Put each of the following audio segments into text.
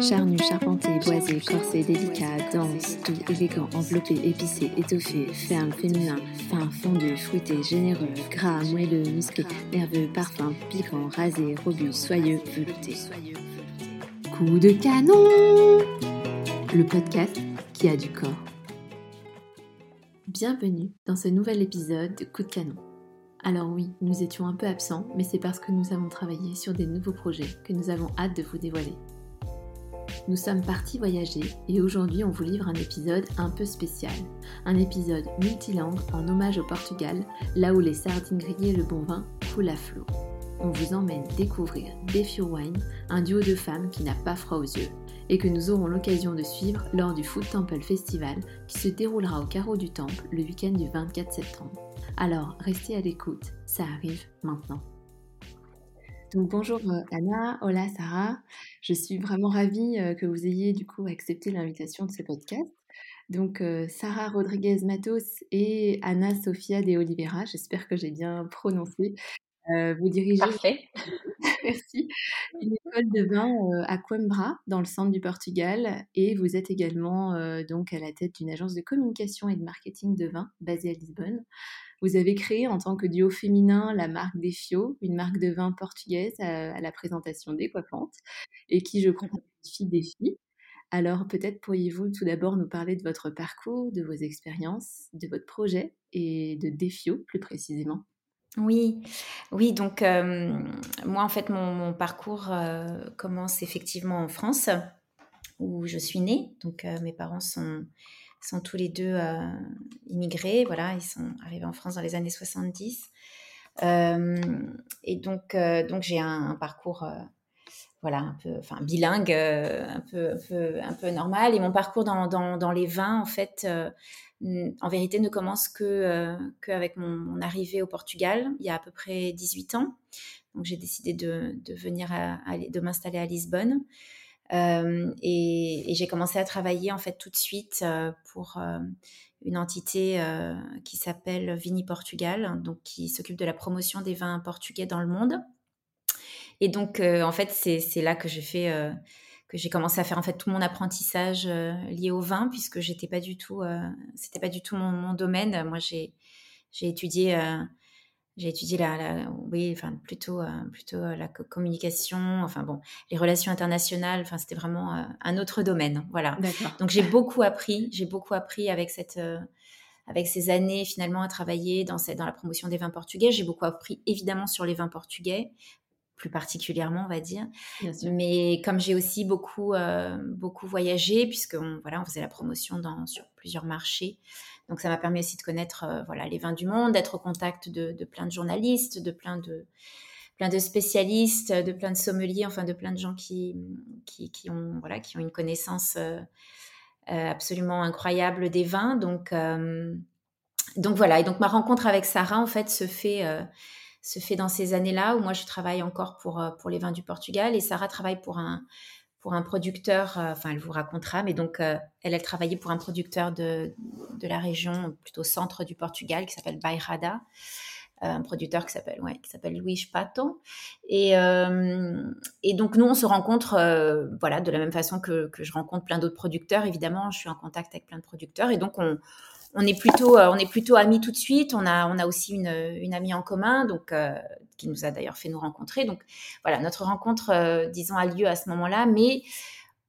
Charnu, charpenté, boisé, corsé, délicat, dense, doux, élégant, enveloppé, épicé, étoffé, ferme, féminin, fin, fondu, fruité, généreux, gras, moelleux, musclé, nerveux, parfum, piquant, rasé, robuste, soyeux, velouté. Coup de canon Le podcast qui a du corps. Bienvenue dans ce nouvel épisode de Coup de canon. Alors oui, nous étions un peu absents, mais c'est parce que nous avons travaillé sur des nouveaux projets que nous avons hâte de vous dévoiler. Nous sommes partis voyager et aujourd'hui on vous livre un épisode un peu spécial. Un épisode multilangue en hommage au Portugal, là où les sardines grillées et le bon vin coulent à flot. On vous emmène découvrir Defio Wine, un duo de femmes qui n'a pas froid aux yeux et que nous aurons l'occasion de suivre lors du Food Temple Festival qui se déroulera au carreau du Temple le week-end du 24 septembre. Alors, restez à l'écoute, ça arrive maintenant. Donc bonjour euh, Anna, hola Sarah, je suis vraiment ravie euh, que vous ayez du coup accepté l'invitation de ce podcast. Donc euh, Sarah Rodriguez Matos et Anna Sofia de Oliveira, j'espère que j'ai bien prononcé. vous dirigez Parfait. Merci. une école de vin à Coimbra, dans le centre du Portugal, et vous êtes également donc à la tête d'une agence de communication et de marketing de vin basée à Lisbonne. Vous avez créé en tant que duo féminin la marque Defio, une marque de vin portugaise à, la présentation décoiffante et qui, je crois, des défi. Alors peut-être pourriez-vous tout d'abord nous parler de votre parcours, de vos expériences, de votre projet et de Defio plus précisément? Oui, oui, donc moi en fait mon, parcours commence effectivement en France où je suis née. Donc mes parents sont sont tous les deux euh, immigrés. Voilà, ils sont arrivés en France dans les années 70. Euh, et donc, euh, donc j'ai un, parcours voilà, un peu, enfin, bilingue, un, peu, un, peu, un peu normal. Et mon parcours dans, dans, dans les vins, en fait, en vérité, ne commence que qu'avec mon, arrivée au Portugal, il y a à peu près 18 ans. Donc, j'ai décidé de, de venir, de m'installer à Lisbonne. Euh, et, j'ai commencé à travailler en fait tout de suite euh, pour euh, une entité qui s'appelle Vini Portugal, donc qui s'occupe de la promotion des vins portugais dans le monde. Et donc en fait c'est là que j'ai fait que j'ai commencé à faire en fait tout mon apprentissage lié au vin puisque j'étais pas du tout c'était pas du tout mon, mon domaine. Moi j'ai j'ai étudié j'ai étudié la, oui, enfin plutôt, euh, plutôt euh, la communication, enfin bon, les relations internationales. Enfin, c'était vraiment euh, un autre domaine, voilà. Donc j'ai beaucoup appris, j'ai beaucoup appris avec cette, avec ces années finalement à travailler dans cette, dans la promotion des vins portugais. J'ai beaucoup appris évidemment sur les vins portugais, plus particulièrement, on va dire. Mais comme j'ai aussi beaucoup, beaucoup voyagé, puisque voilà, on faisait la promotion dans, sur plusieurs marchés. Donc ça m'a permis aussi de connaître euh, voilà les vins du monde, d'être au contact de, plein de journalistes, de plein de plein de spécialistes, de plein de sommeliers, enfin de plein de gens qui qui, ont voilà qui ont une connaissance euh, euh, absolument incroyable des vins. Donc donc voilà et donc ma rencontre avec Sarah en fait se fait se fait dans ces années-là où moi je travaille encore pour pour les vins du Portugal et Sarah travaille pour un un producteur, euh, enfin elle vous racontera, mais donc euh, elle, elle travaillait pour un producteur de, de, la région, plutôt centre du Portugal, qui s'appelle Bairrada, euh, un producteur qui s'appelle ouais, Pato. Et, et donc nous on se rencontre, voilà, de la même façon que, que je rencontre plein d'autres producteurs. Évidemment, je suis en contact avec plein de producteurs, et donc on, on est plutôt, on est plutôt amis tout de suite. On a, on a aussi une, une amie en commun, donc qui nous a d'ailleurs fait nous rencontrer. Donc voilà, notre rencontre, euh, disons, a lieu à ce moment-là, mais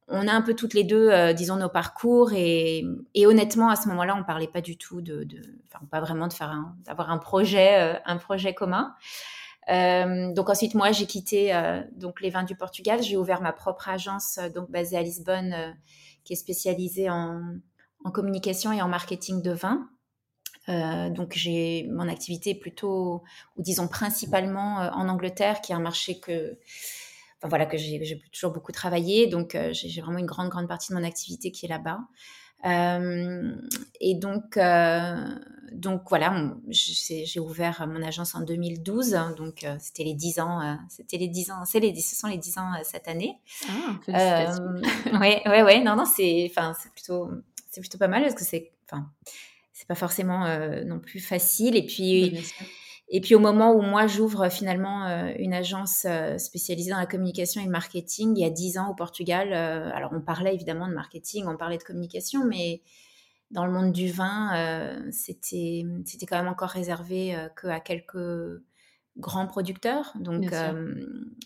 on a un peu toutes les deux, euh, disons, nos parcours et, honnêtement, à ce moment-là, on parlait pas du tout de, enfin, pas vraiment de faire d'avoir un projet, euh, un projet commun. donc ensuite, moi, j'ai quitté donc les vins du Portugal. J'ai ouvert ma propre agence, donc basée à Lisbonne, qui est spécialisée en, en communication et en marketing de vins. Euh, donc j'ai mon activité plutôt, ou disons principalement euh, en Angleterre, qui est un marché que, enfin, voilà, que j'ai toujours beaucoup travaillé. Donc euh, j'ai vraiment une grande grande partie de mon activité qui est là-bas. et donc donc voilà, j'ai ouvert mon agence en 2012. donc c'était les 10 ans, c'était les 10 ans, c'est les ce sont les 10 ans cette année. Ah, ouais ouais ouais, non non c'est enfin c'est plutôt c'est plutôt pas mal parce que c'est enfin c'est pas forcément euh, non plus facile. Et puis, Et puis au moment où moi j'ouvre finalement une agence spécialisée dans la communication et le marketing, il y a dix ans au Portugal, alors on parlait évidemment de marketing, on parlait de communication, mais dans le monde du vin, c'était c'était quand même encore réservé qu'à quelques grands producteurs. Donc,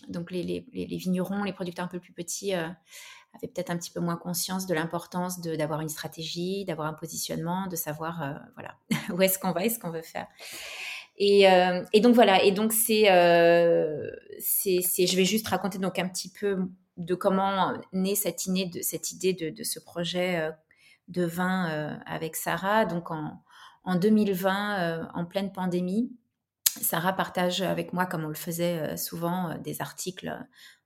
donc les, les, les, vignerons, les producteurs un peu plus petits avaient peut-être un petit peu moins conscience de l'importance d'avoir une stratégie, d'avoir un positionnement, de savoir voilà où est-ce qu'on va et ce qu'on veut faire. Et, euh, donc voilà, et donc c'est, euh, c'est, je vais juste raconter donc un petit peu de comment naît cette, idée de, cette idée de, de ce projet euh, de vin euh, avec Sarah. Donc en, en 2020, euh, en pleine pandémie, Sarah partage avec moi, comme on le faisait souvent, des articles.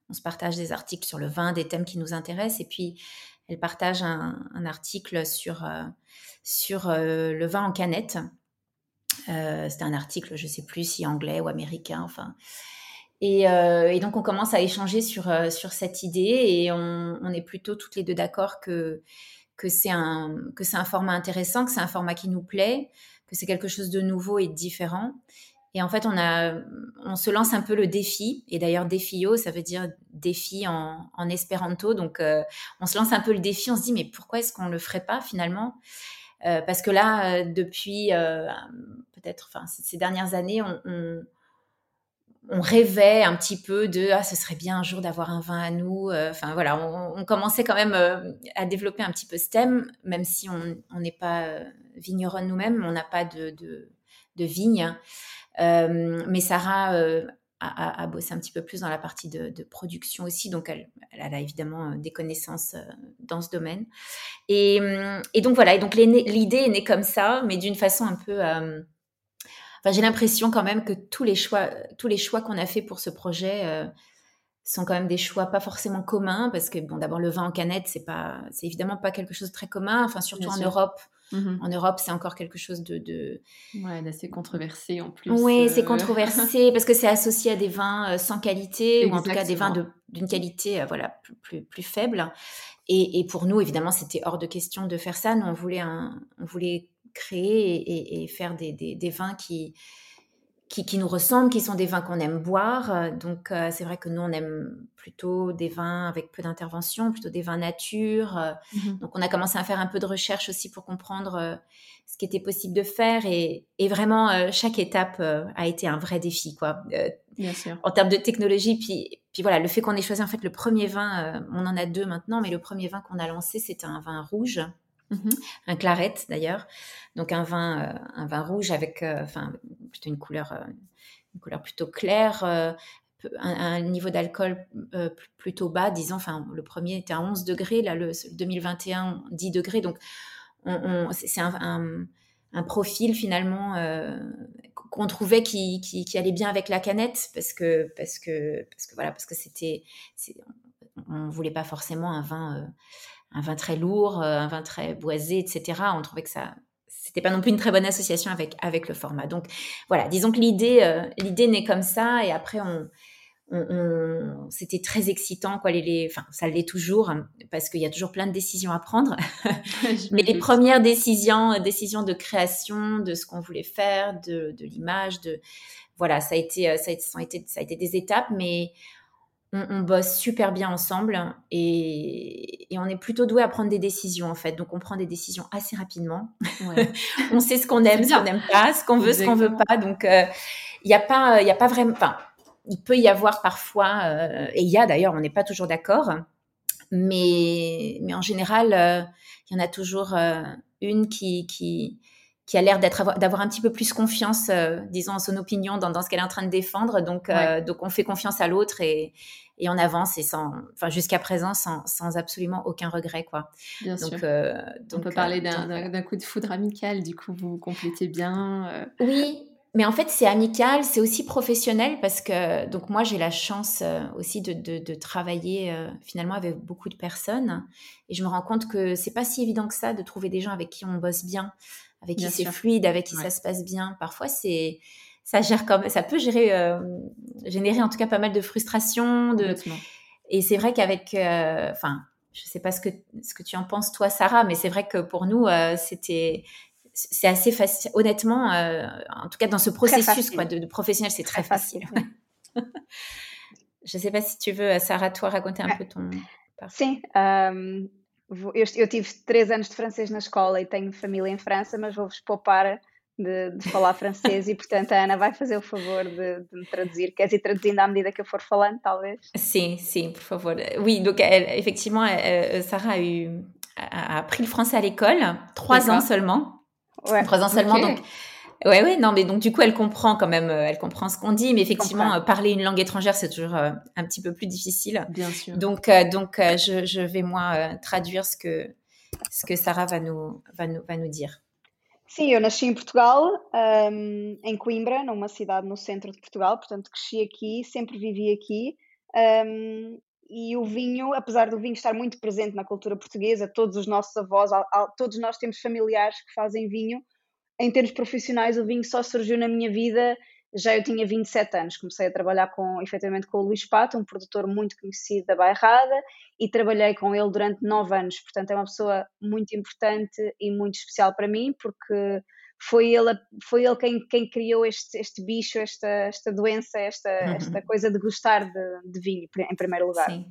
On se partage des articles sur le vin, des thèmes qui nous intéressent, et puis elle partage un, article sur sur le vin en canette euh, c'était un article, je ne sais plus si anglais ou américain, enfin. Et, euh, donc on commence à échanger sur, euh, sur cette idée et on, est plutôt toutes les deux d'accord que, que c'est un, un format intéressant, que c'est un format qui nous plaît, que c'est quelque chose de nouveau et de différent. Et en fait, on, a, on se lance un peu le défi. Et d'ailleurs, défio, ça veut dire défi en, espéranto. Donc, on se lance un peu le défi. On se dit, mais pourquoi est-ce qu'on ne le ferait pas finalement? Euh, parce que là, depuis peut-être, ces dernières années, on, on, rêvait un petit peu de ah, ce serait bien un jour d'avoir un vin à nous. Euh, enfin voilà, on, commençait quand même euh, à développer un petit peu ce thème, même si on n'est pas euh, vigneronne nous-mêmes, on n'a pas de, de vigne. Mais Sarah a, bossé un petit peu plus dans la partie de, production aussi, donc elle, elle, a évidemment des connaissances dans ce domaine. Et, et donc voilà, et donc l'idée est née comme ça, mais d'une façon un peu j'ai l'impression quand même que tous les choix, tous les choix qu'on a fait pour ce projet euh, sont quand même des choix pas forcément communs parce que bon, d'abord le vin en canette, c'est pas, c'est évidemment pas quelque chose de très commun. Enfin, surtout en Europe. Mmh en Europe, c'est encore quelque chose de, de... Ouais, d'assez controversé en plus. Oui, c'est euh. controversé parce que c'est associé à des vins euh, sans qualité ou en tout cas des vins d'une qualité voilà plus, plus, plus faible. Et, et, pour nous, évidemment, c'était hors de question de faire ça. Nous, on voulait un, on voulait créer et, faire des, des, vins qui, qui, nous ressemblent, qui sont des vins qu'on aime boire. Donc, euh, c'est vrai que nous, on aime plutôt des vins avec peu d'intervention, plutôt des vins nature. Mmh donc, on a commencé à faire un peu de recherche aussi pour comprendre euh, ce qui était possible de faire. Et, vraiment, euh, chaque étape a été un vrai défi, quoi. Bien sûr. En termes de technologie, puis, puis voilà, le fait qu'on ait choisi en fait le premier vin, on en a deux maintenant, mais le premier vin qu'on a lancé, c'était un vin rouge Mmh un claret d'ailleurs, donc un vin, euh, un vin rouge avec, euh, enfin plutôt une couleur, euh, une couleur plutôt claire, un, niveau d'alcool plutôt bas, disons. Enfin, le premier était à 11 degrés, là le, 2021 10 degrés, donc on, c'est un, un, profil finalement qu'on trouvait qui, qui, qui, allait bien avec la canette parce que parce que parce que voilà parce que c'était, on voulait pas forcément un vin un vin très lourd, euh, un vin très boisé, etc. On trouvait que ça, c'était pas non plus une très bonne association avec avec le format. Donc voilà, disons que l'idée euh, l'idée naît comme ça et après on, c'était très excitant quoi les, les enfin ça l'est toujours hein, parce qu'il y a toujours plein de décisions à prendre mais les premières décisions euh, décisions de création de ce qu'on voulait faire de, de l'image de voilà ça a été ça a été ça a été des étapes mais on, bosse super bien ensemble et, on est plutôt doué à prendre des décisions en fait. Donc on prend des décisions assez rapidement. on sait ce qu'on aime, ce qu'on n'aime pas, ce qu'on veut, ce qu'on veut pas. Donc il euh, n'y a pas, il a pas vraiment. Enfin, il peut y avoir parfois, euh, et il y a d'ailleurs, on n'est pas toujours d'accord, mais mais en général, euh, il y en a toujours une qui qui qui a l'air d'être d'avoir un petit peu plus confiance, euh, disons, en son opinion dans, dans ce qu'elle est en train de défendre. Donc, euh, donc on fait confiance à l'autre et, et on avance et sans, enfin, jusqu'à présent, sans, sans, absolument aucun regret, quoi. Bien donc, sûr. Euh, on peut parler d'un coup de foudre amical. Du coup, vous complétez bien. Oui. Mais en fait, c'est amical, c'est aussi professionnel parce que donc moi j'ai la chance aussi de, de, de travailler finalement avec beaucoup de personnes et je me rends compte que c'est pas si évident que ça de trouver des gens avec qui on bosse bien avec qui c'est fluide, avec qui ça se passe bien. Parfois, c'est ça gère comme ça peut gérer euh, générer en tout cas pas mal de frustration de et c'est vrai qu'avec euh, enfin je sais pas ce que ce que tu en penses toi Sarah mais c'est vrai que pour nous euh, c'était c'est assez facile. Honnêtement, euh, en tout cas dans ce processus quoi, de, professionnel, c'est très, facile. Je ne sais pas si tu veux, Sarah, toi, raconter un peu ton. Um, eu, eu tive três anos de francês na escola e tenho família em França, mas vou-vos poupar de, de, falar francês e, portanto, a Ana vai fazer o favor de, de, me traduzir. Queres ir traduzindo à medida que eu for falando, talvez? Sim, sim, por favor. Oui, donc effectivement, elle, Sarah a, eu, a, appris le français à l'école, trois ans seulement. Ouais. Trois ans seulement, okay. donc. Ouais, ouais, non, mais donc du coup, elle comprend quand même, euh, elle comprend ce qu'on dit, mais effectivement, euh, parler une langue étrangère, c'est toujours euh, un petit peu plus difficile. Bien sûr. Donc, donc, je, je, vais moi traduire ce que ce que Sarah va nous va nous va nous dire. Sim, eu nasci em Portugal, um, em Coimbra, numa cidade no centro de Portugal, portanto cresci aqui, sempre vivi aqui. Um, e o vinho, apesar do vinho estar muito presente na cultura portuguesa, todos os nossos avós, todos nós temos familiares que fazem vinho. Em termos profissionais, o vinho só surgiu na minha vida já eu tinha 27 anos, comecei a trabalhar com, efetivamente com o Luís Pato, um produtor muito conhecido da Bairrada, e trabalhei com ele durante 9 anos, portanto é uma pessoa muito importante e muito especial para mim, porque foi ele, foi ele quem, quem criou este, este bicho, esta, esta doença, esta, uhum. esta coisa de gostar de, de, vinho, em primeiro lugar. Sim.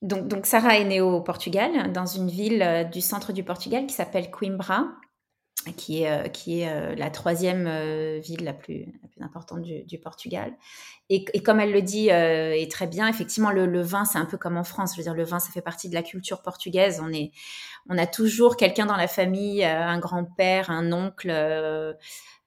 Donc, donc, Sarah est née au Portugal, dans une ville du centre du Portugal qui s'appelle Coimbra. Qui est, euh, qui est euh, la troisième euh, ville la plus, la plus importante du, Portugal. Et, comme elle le dit, et très bien, effectivement, le, vin, c'est un peu comme en France. Je veux dire, le vin, ça fait partie de la culture portugaise. On, est, on a toujours quelqu'un dans la famille, un grand-père, un oncle,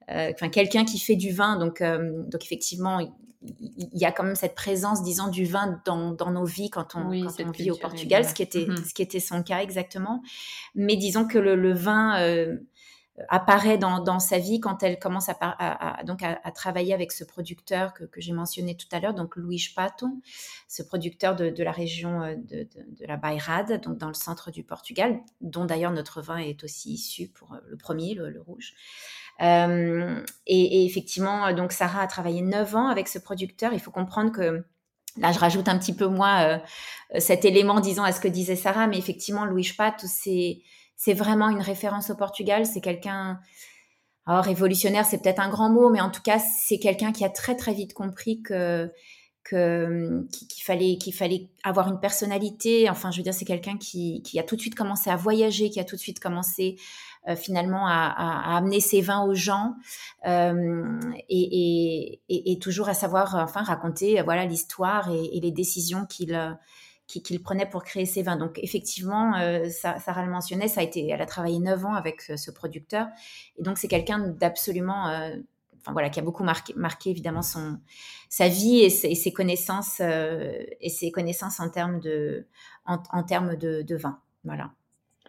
enfin, quelqu'un qui fait du vin. Donc, donc effectivement, il y a quand même cette présence, disons, du vin dans, dans nos vies quand on, quand on vit au Portugal, ce qui, était, mm-hmm. ce qui était son cas exactement. Mais disons que le, le vin apparaît dans, dans, sa vie quand elle commence à, donc à, travailler avec ce producteur que, que j'ai mentionné tout à l'heure, donc Louis Pato, ce producteur de, de la région euh, de, de, la Bairrade, donc dans le centre du Portugal, dont d'ailleurs notre vin est aussi issu pour euh, le premier, le, rouge. Euh, et, effectivement, donc Sarah a travaillé 9 ans avec ce producteur. Il faut comprendre que Là, je rajoute un petit peu moi cet élément, disons, à ce que disait Sarah, mais effectivement, Louis Pato, c'est c'est vraiment une référence au Portugal. C'est quelqu'un, alors révolutionnaire, c'est peut-être un grand mot, mais en tout cas, c'est quelqu'un qui a très très vite compris que qu'il fallait qu'il fallait avoir une personnalité. Enfin, je veux dire, c'est quelqu'un qui, a tout de suite commencé à voyager, qui a tout de suite commencé euh, finalement à, amener ses vins aux gens euh, et, toujours à savoir enfin raconter voilà l'histoire et, les décisions qu'il qu'il prenait pour créer ses vins. Donc effectivement, euh, Sarah le mentionnait, ça a été, elle a travaillé 9 ans avec euh, ce producteur. Et donc c'est quelqu'un d'absolument, euh, enfin voilà, qui a beaucoup marqué, marqué évidemment son, sa vie et ses, connaissances et ses connaissances en termes de, en, termes de, de vin. Voilà.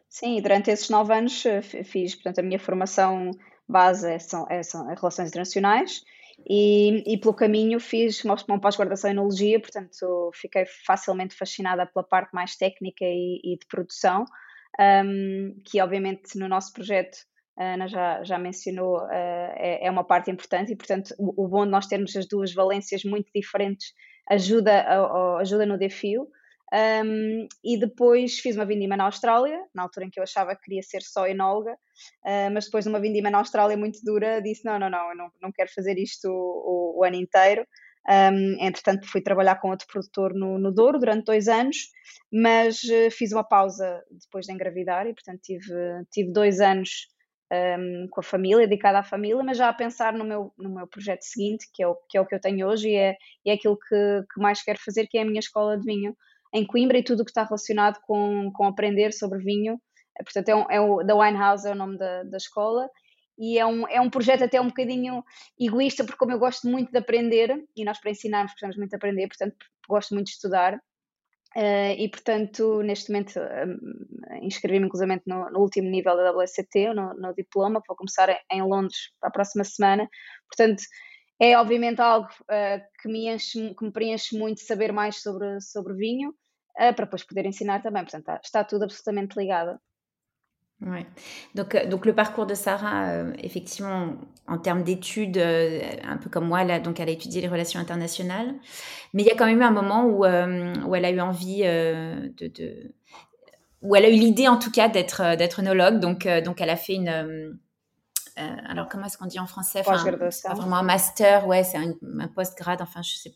Sim, durante esses nove anos fiz, portanto, a minha formação base são, são relações internacionais E, e pelo caminho fiz uma, pós-graduação em Enologia, portanto fiquei facilmente fascinada pela parte mais técnica e, e de produção, um, que obviamente no nosso projeto a Ana já, já mencionou, uh, é, é, uma parte importante e, portanto, o, o, bom de nós termos as duas valências muito diferentes ajuda, ajuda no desafio. Um, e depois fiz uma vindima na Austrália, na altura em que eu achava que queria ser só enóloga, uh, mas depois de uma vindima na Austrália muito dura, disse: não, não, não, eu não, não quero fazer isto o, o ano inteiro. Um, entretanto, fui trabalhar com outro produtor no, no Douro durante dois anos, mas uh, fiz uma pausa depois de engravidar e, portanto, tive, tive dois anos um, com a família, dedicada à família, mas já a pensar no meu, no meu projeto seguinte, que é o que, é o que eu tenho hoje e é, e é aquilo que, que mais quero fazer, que é a minha escola de vinho em Coimbra e tudo o que está relacionado com, com aprender sobre vinho. Portanto, é, um, é o The Wine House é o nome da, da escola. E é um, é um projeto até um bocadinho egoísta, porque como eu gosto muito de aprender, e nós para ensinarmos precisamos muito de aprender, portanto gosto muito de estudar, uh, e portanto neste momento um, inscrevi-me inclusivamente no, no, último nível da WSCT, no, no diploma, que vou começar em Londres para a próxima semana, portanto é obviamente algo uh, que, me enche, que me preenche muito saber mais sobre, sobre vinho, uh, para depois poder ensinar também. Portanto, está, está tudo absolutamente ligado. Ouais. Donc, euh, donc le parcours de Sarah, euh, effectivement, en termes d'études, euh, un peu comme moi, là, donc elle a étudié les relations internationales, mais il y a quand même eu un moment où, euh, où elle a eu envie de, de, où elle a eu l'idée en tout cas d'être d'être œnologue. Donc, donc elle a fait une alors comment est-ce qu'on dit en français? Enfin, pas vraiment un master, ouais, c'est un, un post-grade, enfin je sais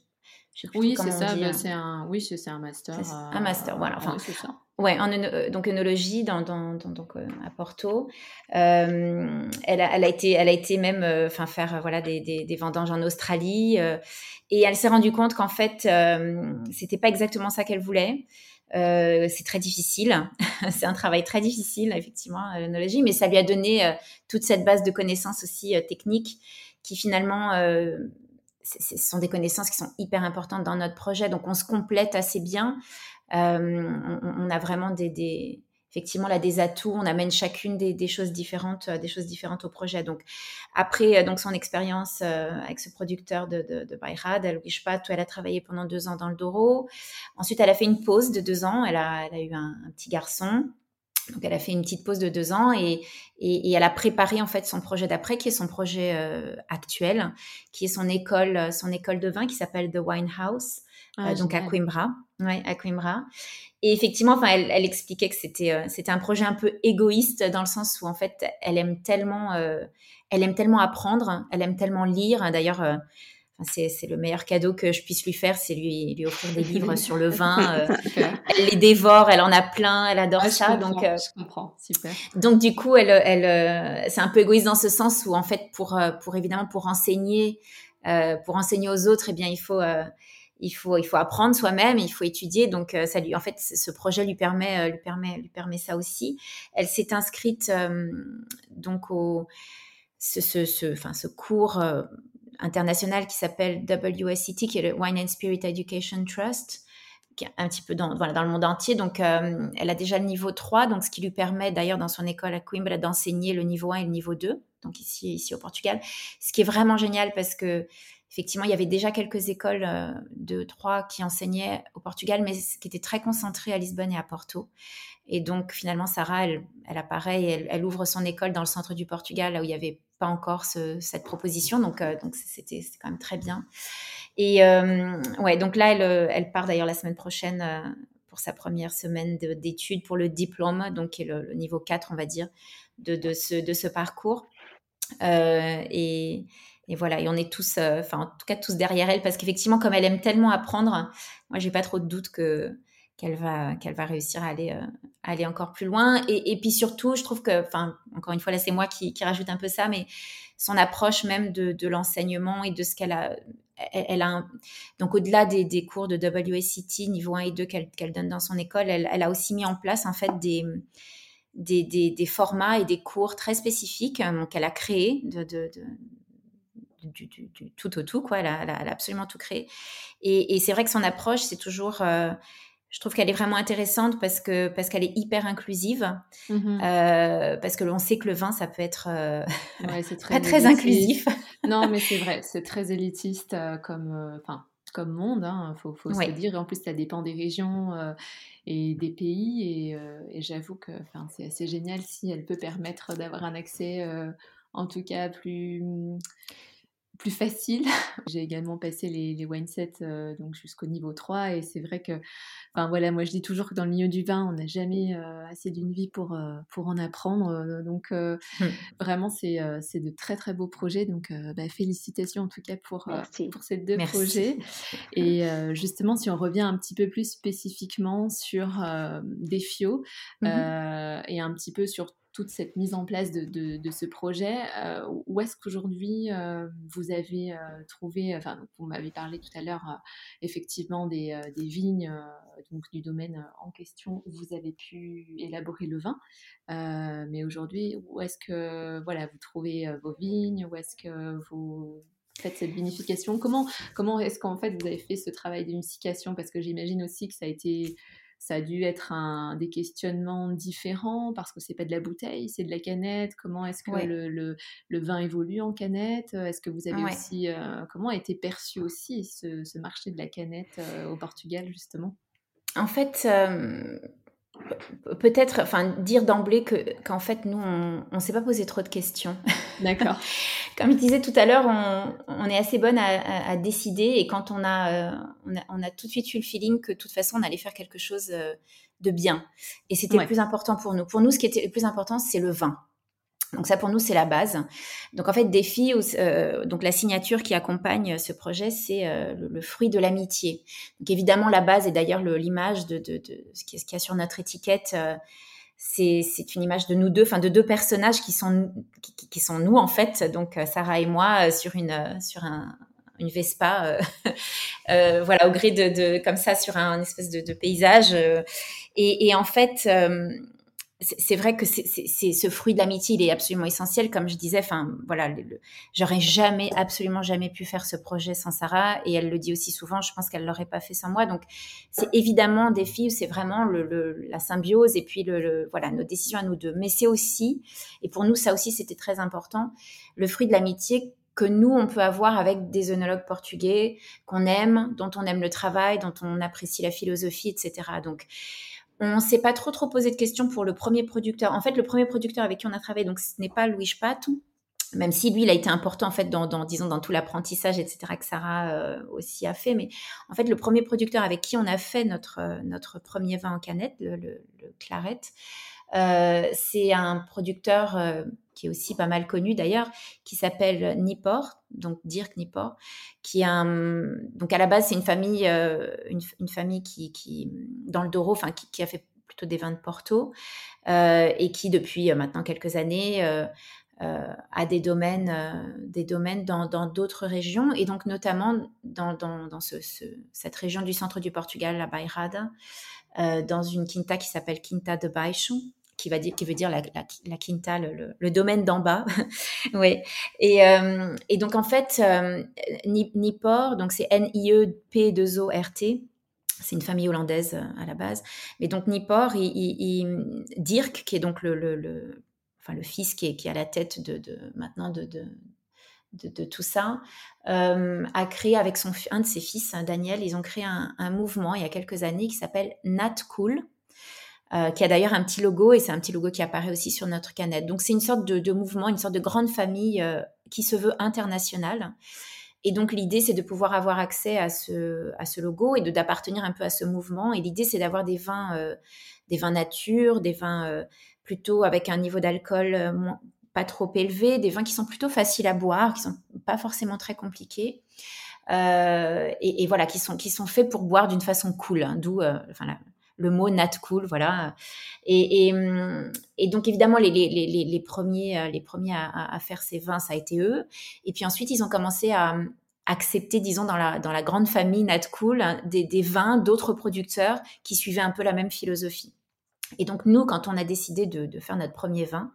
oui, c'est ça. Bah, c'est un, oui, c'est un master. Un master, voilà. Enfin, c'est ça. Ouais, en euh, donc œnologie dans, dans, donc, euh, à Porto. Euh, elle, a, elle, a, été, elle a été même enfin faire voilà des, des, des, vendanges en Australie et elle s'est rendue compte qu'en fait c'était pas exactement ça qu'elle voulait. c'est très difficile, c'est un travail très difficile effectivement l'œnologie, mais ça lui a donné toute cette base de connaissances aussi techniques qui finalement ce sont des connaissances qui sont hyper importantes dans notre projet. Donc, on se complète assez bien. Euh, on, a vraiment des, effectivement là des atouts. On amène chacune des, choses différentes, euh, des choses différentes au projet. Donc, après euh, donc son expérience avec ce producteur de, de, Bayrad, elle, elle a travaillé pendant deux ans dans le Doro. Ensuite, elle a fait une pause de deux ans. Elle a, eu un petit garçon. Donc, elle a fait une petite pause de deux ans et, et, elle a préparé en fait son projet d'après, qui est son projet euh, actuel, qui est son école, son école de vin qui s'appelle The Wine House, ah, euh, donc à Coimbra. Ouais, à Coimbra. Et effectivement, enfin, elle, elle expliquait que c'était euh, c'était un projet un peu égoïste dans le sens où en fait, elle aime tellement, elle aime tellement apprendre, elle aime tellement lire. D'ailleurs c'est le meilleur cadeau que je puisse lui faire, c'est lui, lui offrir des livres sur le vin. Euh, elle les dévore, elle en a plein, elle adore ça. donc, euh, je comprends, super. Donc du coup, elle, elle, euh, c'est un peu égoïste dans ce sens où en fait, pour, pour évidemment pour enseigner, pour enseigner aux autres, eh bien il faut il faut il faut apprendre soi-même, il faut étudier. Donc ça lui, en fait, ce projet lui permet lui permet lui permet ça aussi. Elle s'est inscrite donc au ce, ce, ce, enfin, ce cours international qui s'appelle WSET, qui est le Wine and Spirit Education Trust, qui est un petit peu dans, voilà, dans le monde entier. Donc, euh, elle a déjà le niveau 3, donc ce qui lui permet d'ailleurs dans son école à Coimbra d'enseigner le niveau 1 et le niveau 2, donc ici, ici au Portugal. Ce qui est vraiment génial parce que effectivement, il y avait déjà quelques écoles euh, de 3 qui enseignaient au Portugal, mais qui étaient très concentrées à Lisbonne et à Porto. Et donc, finalement, Sarah, elle, elle apparaît elle, ouvre son école dans le centre du Portugal, là où il n'y avait pas encore cette proposition. Donc, euh, donc c'était quand même très bien. Et euh, ouais, donc là, elle, elle part d'ailleurs la semaine prochaine euh, pour sa première semaine d'études pour le diplôme, donc qui est le, niveau 4, on va dire, de, de, ce, de ce parcours. et, et voilà, et on est tous, enfin en tout cas tous derrière elle, parce qu'effectivement, comme elle aime tellement apprendre, moi j'ai pas trop de doute que qu'elle va qu'elle va réussir à aller euh, aller encore plus loin. Et, et, puis surtout je trouve que enfin encore une fois là c'est moi qui, qui, rajoute un peu ça mais son approche même de, de l'enseignement et de ce qu'elle a elle, a donc au-delà des, des, cours de WSET niveau 1 et 2 qu'elle donne dans son école elle, elle, a aussi mis en place en fait des des, des, formats et des cours très spécifiques donc elle a créé de, de, du, tout au tout quoi. Elle a, elle a, absolument tout créé. Et, et c'est vrai que son approche c'est toujours euh, je trouve qu'elle est vraiment intéressante parce que parce qu'elle est hyper inclusive. Mmh euh, parce que l'on sait que le vin ça peut être euh, très pas très inclusif. Non mais c'est vrai c'est très élitiste euh, comme enfin comme monde hein, faut, faut se dire. Et en plus ça dépend des régions et des pays. Et, et j'avoue que c'est assez génial si elle peut permettre d'avoir un accès en tout cas plus plus facile. J'ai également passé les, les wine sets euh, donc jusqu'au niveau 3 et c'est vrai que, enfin voilà, moi je dis toujours que dans le milieu du vin, on n'a jamais euh, assez d'une vie pour, euh, pour en apprendre. donc mmh. vraiment, c'est c'est de très très beaux projets. Donc bah, félicitations en tout cas pour, pour ces deux projets. Et justement, si on revient un petit peu plus spécifiquement sur des FIO mmh et un petit peu sur toute cette mise en place de, ce projet. Euh, où est-ce qu'aujourd'hui euh, vous avez euh, trouvé, enfin vous m'avez parlé tout à l'heure effectivement des, vignes donc du domaine en question où vous avez pu élaborer le vin, mais aujourd'hui où est-ce que voilà vous trouvez vos vignes, où est-ce que vous faites cette vinification? Comment, comment est-ce qu'en fait vous avez fait ce travail d'unification Parce que j'imagine aussi que ça a été ça a dû être un, des questionnements différents parce que c'est pas de la bouteille, c'est de la canette. Comment est-ce que le, le, vin évolue en canette? Est-ce que vous avez aussi euh, comment a été perçu aussi ce, marché de la canette euh, au Portugal justement? En fait, euh, peut-être, enfin, dire d'emblée que qu'en fait, nous, on ne s'est pas posé trop de questions. D'accord. Comme je disais tout à l'heure, on, on, est assez bonne à, à, décider et quand on a, euh, on a, on a, tout de suite eu le feeling que de toute façon, on allait faire quelque chose euh, de bien. Et c'était le plus important pour nous. Pour nous, ce qui était le plus important, c'est le vin. Donc ça pour nous c'est la base. Donc en fait défi, euh, donc la signature qui accompagne ce projet c'est euh, le, fruit de l'amitié. Donc évidemment la base et d'ailleurs l'image de, ce qu'il y a sur notre étiquette, euh, c'est une image de nous deux, enfin de deux personnages qui sont qui, sont nous en fait. Donc Sarah et moi sur une sur un une Vespa, voilà au gré de, comme ça sur un, espèce de, paysage. Et, en fait c'est vrai que c'est ce fruit de l'amitié, il est absolument essentiel. Comme je disais, enfin voilà, j'aurais jamais, absolument jamais pu faire ce projet sans Sarah, et elle le dit aussi souvent. Je pense qu'elle l'aurait pas fait sans moi. Donc c'est évidemment des filles, c'est vraiment le, la symbiose et puis le, voilà nos décisions à nous deux. Mais c'est aussi, et pour nous ça aussi c'était très important, le fruit de l'amitié que nous, on peut avoir avec des œnologues portugais qu'on aime, dont on aime le travail, dont on apprécie la philosophie, etc. Donc, on s'est pas trop trop posé de questions pour le premier producteur. En fait, le premier producteur avec qui on a travaillé, donc ce n'est pas Louis Spat, même si lui, il a été important en fait dans, disons dans tout l'apprentissage, etc. que Sarah euh, aussi a fait. Mais en fait, le premier producteur avec qui on a fait notre euh, notre premier vin en canette, le, Claret, euh, c'est un producteur qui est aussi pas mal connu d'ailleurs, qui s'appelle Nippor, donc Dirk Nippor, qui a donc à la base c'est une famille, euh, une, famille qui, qui, dans le Douro, enfin qui, a fait plutôt des vins de Porto euh, et qui depuis euh, maintenant quelques années a des domaines, des domaines dans d'autres régions et donc notamment dans, dans, dans ce, cette région du centre du Portugal, la Bairrada, dans une quinta qui s'appelle Quinta de Baixo, qui, veut dire la, quinta, le, domaine d'en bas. ouais. Et, euh, donc, en fait, euh, donc c'est N-I-E-P-2-O-R-T, c'est une famille hollandaise euh, à la base. Mais donc, Nipor, il, Dirk, qui est donc le, fils qui est, à la tête de, maintenant de, tout ça, a créé avec son, un de ses fils, hein, Daniel, ils ont créé un, mouvement il y a quelques années qui s'appelle Nat Cool, euh, qui a d'ailleurs un petit logo et c'est un petit logo qui apparaît aussi sur notre canette. Donc c'est une sorte de, mouvement, une sorte de grande famille euh, qui se veut internationale. Et donc l'idée c'est de pouvoir avoir accès à ce, logo et d'appartenir un peu à ce mouvement. Et l'idée c'est d'avoir des vins, euh, des vins nature, des vins plutôt avec un niveau d'alcool pas trop élevé, des vins qui sont plutôt faciles à boire, qui sont pas forcément très compliqués. et, voilà, qui sont, faits pour boire d'une façon cool, hein, d'où le mot nat cool, voilà. Et, hum, et, donc évidemment les, les, les, premiers, euh, premiers à, faire ces vins, ça a été eux. Et puis ensuite ils ont commencé à hum, accepter, disons dans la, grande famille nat cool, hein, des, vins d'autres producteurs qui suivaient un peu la même philosophie. Et donc nous, quand on a décidé de faire notre premier vin,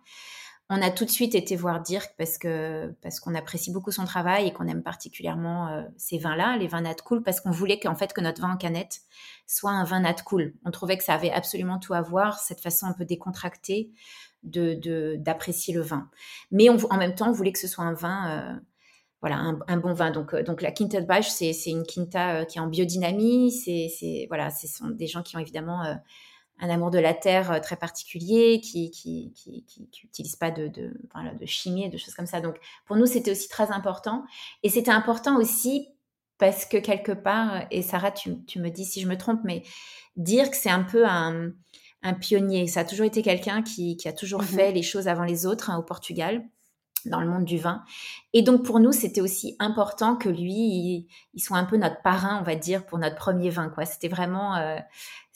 on a tout de suite été voir Dirk parce que parce qu'on apprécie beaucoup son travail et qu'on aime particulièrement euh, ces vins-là, les vins nat cool, parce qu'on voulait qu'en fait que notre vin en canette soit un vin nat cool. On trouvait que ça avait absolument tout à voir, cette façon un peu décontractée de d'apprécier le vin. Mais en même temps, on voulait que ce soit un vin euh, voilà un, bon vin donc euh, donc la Quinta de Baix c'est une quinta qui est en biodynamie c'est voilà ce sont des gens qui ont évidemment un amour de la terre euh, très particulier, qui qui, qui, utilise pas de, de, de chimie, de choses comme ça. Donc pour nous, c'était aussi très important. Et c'était important aussi parce que quelque part, et Sarah, tu, me dis si je me trompe, mais dire que c'est un peu un, pionnier. Ça a toujours été quelqu'un qui, a toujours mmh fait les choses avant les autres hein, au Portugal dans le monde du vin. Et donc pour nous, c'était aussi important que lui, il, soit un peu notre parrain, on va dire, pour notre premier vin. Quoi. C'était vraiment, euh,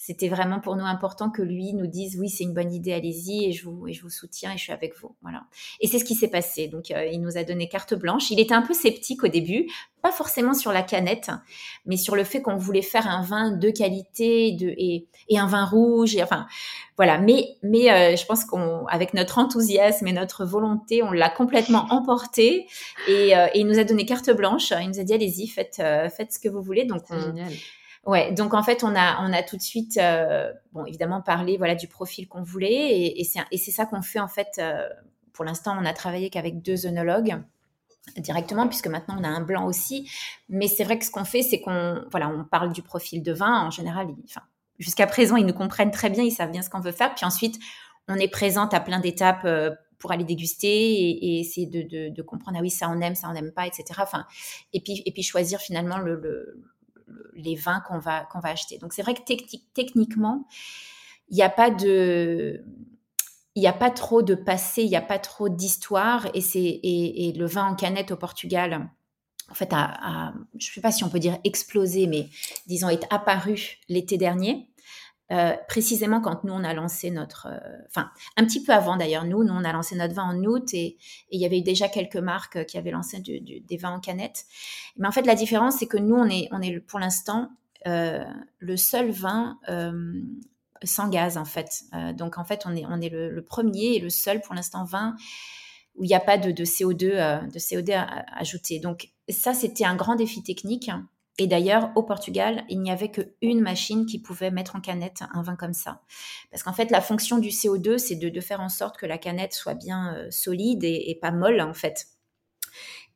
c'était vraiment pour nous important que lui nous dise oui, c'est une bonne idée, allez-y, et je vous, et je vous soutiens et je suis avec vous. Voilà. Et c'est ce qui s'est passé. Donc euh, il nous a donné carte blanche. Il était un peu sceptique au début, pas forcément sur la canette, mais sur le fait qu'on voulait faire un vin de qualité de, et, et un vin rouge. Enfin, voilà. Mais, mais euh, je pense qu'avec notre enthousiasme et notre volonté, on l'a complètement emporté et, euh, et, il nous a donné carte blanche. Il nous a dit allez-y, faites, faites ce que vous voulez. Donc on, génial. Ouais, donc en fait, on a, on a tout de suite, bon, évidemment, parlé voilà, du profil qu'on voulait. Et, et c'est ça qu'on fait, en fait. pour l'instant, on a travaillé qu'avec deux œnologues directement puisque maintenant on a un blanc aussi mais c'est vrai que ce qu'on fait c'est qu'on voilà on parle du profil de vin en général jusqu'à présent ils nous comprennent très bien ils savent bien ce qu'on veut faire puis ensuite on est présente à plein d'étapes euh, pour aller déguster et, essayer de, comprendre ah oui ça on aime ça on n'aime pas etc et puis et puis choisir finalement le, les vins qu'on va qu'on va acheter donc c'est vrai que techniquement il n'y a pas de il n'y a pas trop de passé, il n'y a pas trop d'histoire et c'est et, le vin en canette au Portugal en fait, a, je ne sais pas si on peut dire explosé, mais disons est apparu l'été dernier. Euh, précisément quand nous on a lancé notre, euh, enfin un petit peu avant d'ailleurs nous, nous on a lancé notre vin en août et, il y avait eu déjà quelques marques qui avaient lancé des vins en canette. Mais en fait la différence c'est que nous on est, on est pour l'instant euh, le seul vin sans gaz en fait. donc en fait on est, on est le, premier et le seul pour l'instant vin où il n'y a pas de, CO2, de CO2 ajouté. Donc ça c'était un grand défi technique et d'ailleurs, au Portugal, il n'y avait qu'une machine qui pouvait mettre en canette un vin comme ça. Parce qu'en fait, la fonction du CO2, c'est de, faire en sorte que la canette soit bien euh, solide et, pas molle, en fait.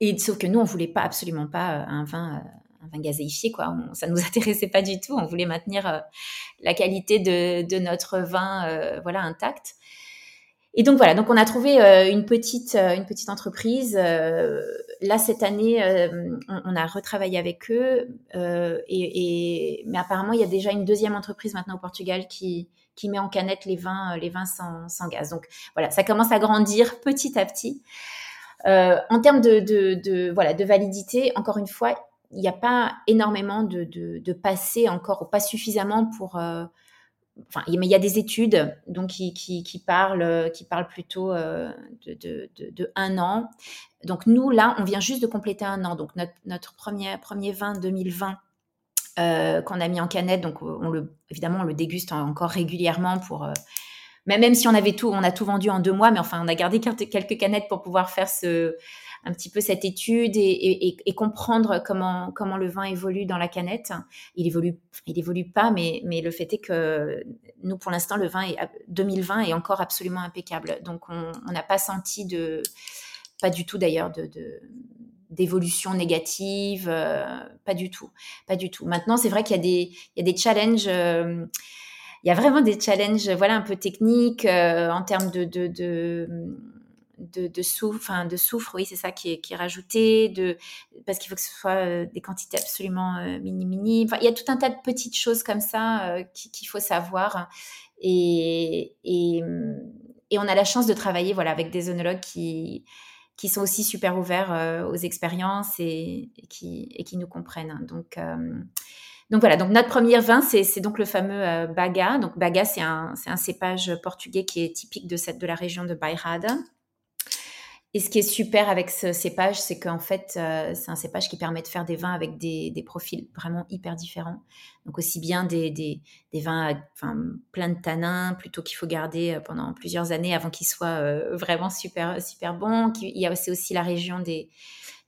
Et sauf que nous, on voulait pas absolument pas euh, un vin, euh, un vin gazéifié, quoi. Ça ça nous intéressait pas du tout. On voulait maintenir la qualité de, notre vin, voilà, intact. Et donc voilà, donc on a trouvé une petite une petite entreprise. Euh, là cette année, on, a retravaillé avec eux, et, mais apparemment il y a déjà une deuxième entreprise maintenant au Portugal qui qui met en canette les vins les vins sans, gaz. Donc voilà, ça commence à grandir petit à petit. en termes de, voilà de validité, encore une fois, il n'y a pas énormément de, de, de passé encore, ou pas suffisamment pour enfin, mais il y a des études donc qui, parlent, qui parlent plutôt euh, de, un an. Donc nous, là, on vient juste de compléter un an. Donc notre, premier, premier vin 2020 euh, qu'on a mis en canette, donc évidemment, on le déguste encore régulièrement pour... Euh, même si on avait tout, on a tout vendu en deux mois, mais enfin, on a gardé quelques canettes pour pouvoir faire ce, un petit peu cette étude et, comprendre comment, comment le vin évolue dans la canette. Il évolue, il évolue pas, mais, mais le fait est que nous, pour l'instant, le vin est, 2020 est encore absolument impeccable. Donc, on n'a pas senti de, pas du tout d'ailleurs, de, d'évolution négative, euh, pas du tout, pas du tout. Maintenant, c'est vrai qu'il y a des, il y a des challenges. Euh, il y a vraiment des challenges, voilà, un peu techniques euh, en termes de, de soufre, enfin de soufre, oui, c'est ça qui est, rajouté, de, parce qu'il faut que ce soit euh, des quantités absolument euh, mini mini. Il y a tout un tas de petites choses comme ça euh, qu'il faut savoir. Et, on a la chance de travailler voilà, avec des œnologues qui, sont aussi super ouverts aux expériences et, qui, nous comprennent. Donc, voilà, donc notre premier vin, c'est donc le fameux Baga. Donc Baga, c'est un, un, cépage portugais qui est typique de, cette, de la région de Bairrada. Et ce qui est super avec ce cépage, c'est qu'en fait, euh, c'est un cépage qui permet de faire des vins avec des, profils vraiment hyper différents. Donc aussi bien des, des, vins enfin, plein de tanins, plutôt qu'il faut garder euh, pendant plusieurs années avant qu'ils soient euh, vraiment super, super bons. Il y a aussi, aussi la région des,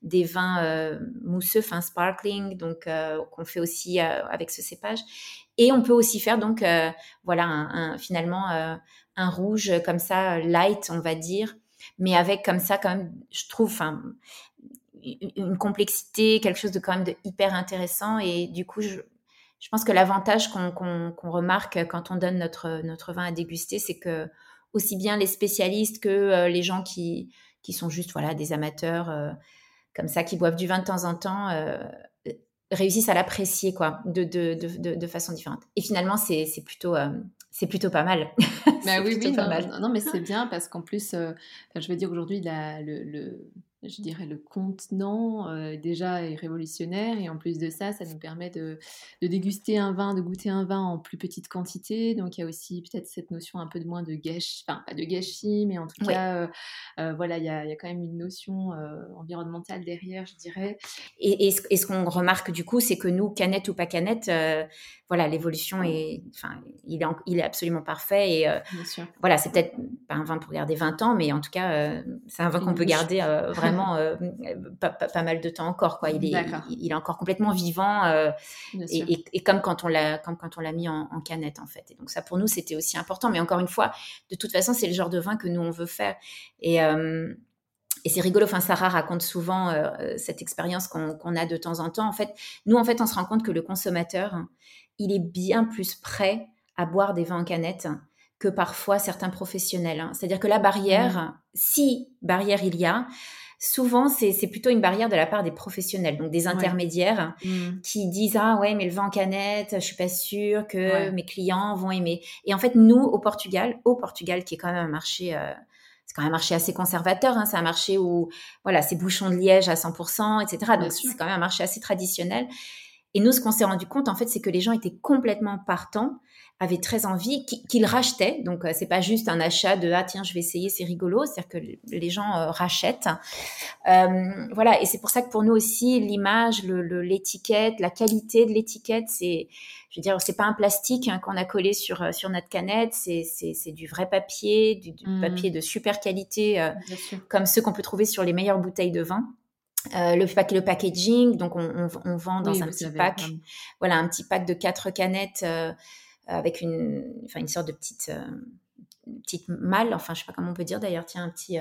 des vins mousseux, enfin sparkling, donc qu'on fait aussi avec ce cépage. Et on peut aussi faire donc, voilà, finalement un rouge comme ça, light, on va dire, mais avec comme ça, quand même, je trouve, une complexité, quelque chose de quand même de hyper intéressant. Et du coup, je, je pense que l'avantage qu'on remarque quand on donne notre, notre vin à déguster, c'est que aussi bien les spécialistes que euh, les gens qui, qui sont juste voilà, des amateurs euh, comme ça, qui boivent du vin de temps en temps, euh, réussissent à l'apprécier quoi, de, de, de, de, façon différente. Et finalement, c'est plutôt, c'est plutôt pas mal. Bah oui, oui, non, non, mais c'est bien parce qu'en plus, je veux dire aujourd'hui, le, le, je dirais, le contenant euh, déjà est révolutionnaire et en plus de ça, ça nous permet de, déguster un vin, de goûter un vin en plus petite quantité. Donc il y a aussi peut-être cette notion un peu de moins de gâchis, enfin pas de gâchis, mais en tout cas, euh, euh, voilà, il y, a, quand même une notion environnementale derrière, je dirais. Et, et ce, qu'on remarque du coup, c'est que nous, canette ou pas canette, voilà, l'évolution est, enfin, il est, il est absolument parfait et voilà, c'est peut-être pas un vin pour garder 20 ans, mais en tout cas, c'est un vin qu'on peut garder vraiment euh, pas, mal de temps encore. Quoi. Il, est, il, est encore complètement vivant euh, et, comme quand on l'a comme quand on l'a mis en, canette en fait. Et donc ça pour nous c'était aussi important. Mais encore une fois, de toute façon c'est le genre de vin que nous on veut faire. Et euh, et c'est rigolo, enfin Sarah raconte souvent cette expérience qu'on a de temps en temps. En fait, nous en fait on se rend compte que le consommateur, il est bien plus prêt à boire des vins en canette que parfois certains professionnels. Hein. C'est-à-dire que la barrière, si barrière il y a, souvent, c'est plutôt une barrière de la part des professionnels, donc des intermédiaires mmh. qui disent Ah ouais, mais le vin en canette, je suis pas sûre que mes clients vont aimer. Et en fait, nous, au Portugal, au Portugal, qui est quand même un marché. Euh, c'est quand même un marché assez conservateur, hein, c'est un marché où voilà, c'est bouchon de liège à 100%, etc. Donc c'est quand même un marché assez traditionnel. Et nous, ce qu'on s'est rendu compte, en fait, c'est que les gens étaient complètement partants, avaient très envie, qu'ils rachetaient. Donc, euh, c'est pas juste un achat de ah tiens, je vais essayer, c'est rigolo. C'est-à-dire que les gens euh, rachètent. Euh, voilà. Et c'est pour ça que pour nous aussi, l'image, l'étiquette, la qualité de l'étiquette, c'est, je veux dire, c'est pas un plastique hein, qu'on a collé sur sur notre canette. C'est c'est du vrai papier, du, mmh. papier de super qualité, comme ceux qu'on peut trouver sur les meilleures bouteilles de vin. Euh, le, pack, le packaging, donc on, on, vend dans un petit pack, voilà, un petit pack de quatre canettes euh, avec une, enfin une sorte de petite, euh, petite malle, enfin je sais pas comment on peut dire d'ailleurs, tiens un petit,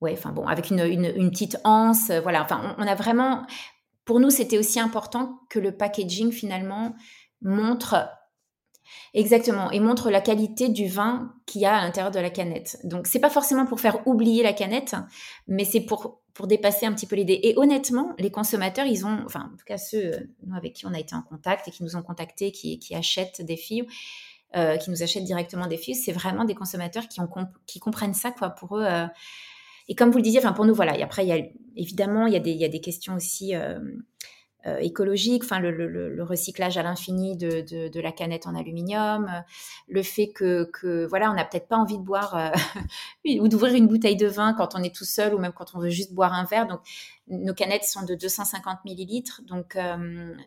ouais, enfin bon, avec une, une, une petite anse, voilà, enfin on, on, a vraiment, pour nous c'était aussi important que le packaging finalement montre Exactement, et montre la qualité du vin qu'il y a à l'intérieur de la canette. Donc c'est pas forcément pour faire oublier la canette, mais c'est pour pour dépasser un petit peu l'idée. Et honnêtement, les consommateurs, ils ont, enfin en tout cas ceux nous avec qui on a été en contact et qui nous ont contactés, qui, achètent des filles, euh, qui nous achètent directement des filles, c'est vraiment des consommateurs qui ont qui comprennent ça quoi pour eux. Euh. et comme vous le disiez, enfin pour nous voilà. Et après il y a évidemment il y il y a des questions aussi. Euh, écologique, enfin le, recyclage à l'infini de, la canette en aluminium, euh, le fait que, voilà, on n'a peut-être pas envie de boire euh, ou d'ouvrir une bouteille de vin quand on est tout seul ou même quand on veut juste boire un verre. Donc nos canettes sont de 250 millilitres, donc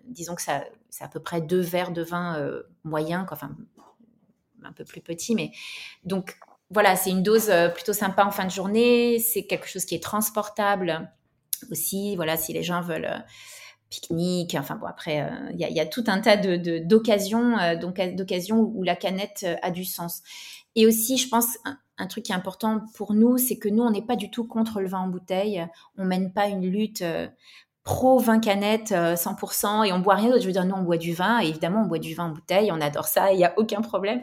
disons que ça, c'est à peu près deux verres de vin moyen, enfin un peu plus petit, mais donc voilà, c'est une dose plutôt sympa en fin de journée. C'est quelque chose qui est transportable aussi. Voilà, si les gens veulent pique-nique. Enfin bon, après, euh, il y, a tout un tas de, d'occasions, euh, d'occasions où la canette euh, a du sens. Et aussi, je pense, un, truc qui est important pour nous, c'est que nous, on n'est pas du tout contre le vin en bouteille. On mène pas une lutte pro vin canette 100% et on boit rien d'autre. Je veux dire, nous, on boit du vin. Et évidemment, on boit du vin en bouteille. On adore ça. Il n'y a aucun problème.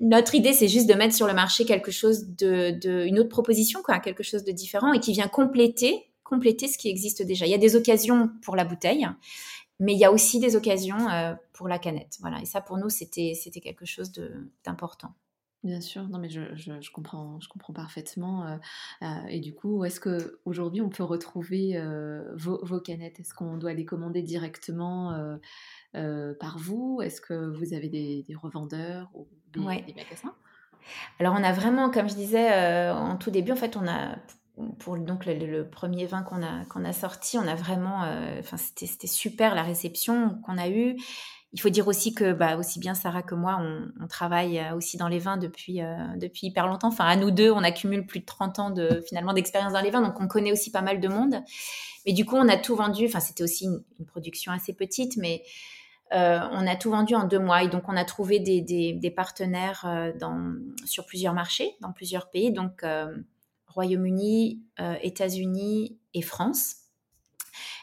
Notre idée, c'est juste de mettre sur le marché quelque chose de, de une autre proposition, quoi, quelque chose de différent et qui vient compléter compléter ce qui existe déjà. Il y a des occasions pour la bouteille, mais il y a aussi des occasions euh, pour la canette. Voilà. Et ça, pour nous, c'était quelque chose d'important. Bien sûr, non mais je, je, comprends, je comprends parfaitement. Euh, euh, et du coup, est-ce que aujourd'hui on peut retrouver vos, vos, canettes? Est-ce qu'on doit les commander directement par vous? Est-ce que vous avez des, des revendeurs ou des, des, magasins? Alors on a vraiment, comme je disais en tout début, en fait, on a pour donc le, premier vin qu'on a sorti, on a vraiment, euh, enfin c'était super la réception qu'on a eue. Il faut dire aussi que bah, aussi bien Sarah que moi, on, travaille euh, aussi dans les vins depuis euh, depuis hyper longtemps. Enfin à nous deux, on accumule plus de 30 ans finalement d'expérience dans les vins, donc on connaît aussi pas mal de monde. Mais du coup, on a tout vendu. Enfin c'était aussi une, production assez petite, mais on a tout vendu en deux mois et donc on a trouvé des, partenaires sur plusieurs marchés, dans plusieurs pays. Donc Royaume-Uni, euh, États-Unis et France.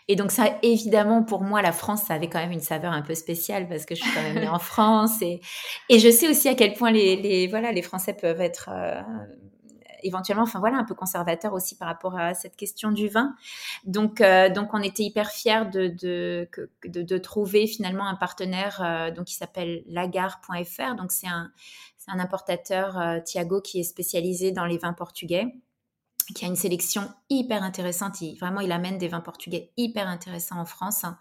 Et donc ça, évidemment, pour moi, la France, ça avait quand même une saveur un peu spéciale parce que je suis quand même née en France et, et je sais aussi à quel point les, les voilà, les Français peuvent être euh, éventuellement, enfin voilà, un peu conservateurs aussi par rapport à cette question du vin. Donc, euh, donc on était hyper fiers de, de, de, de trouver finalement un partenaire donc qui s'appelle lagar.fr. Donc c'est un, un importateur, Thiago, qui est spécialisé dans les vins portugais qui a une sélection hyper intéressante. Vraiment, il amène des vins portugais hyper intéressants en France, hein,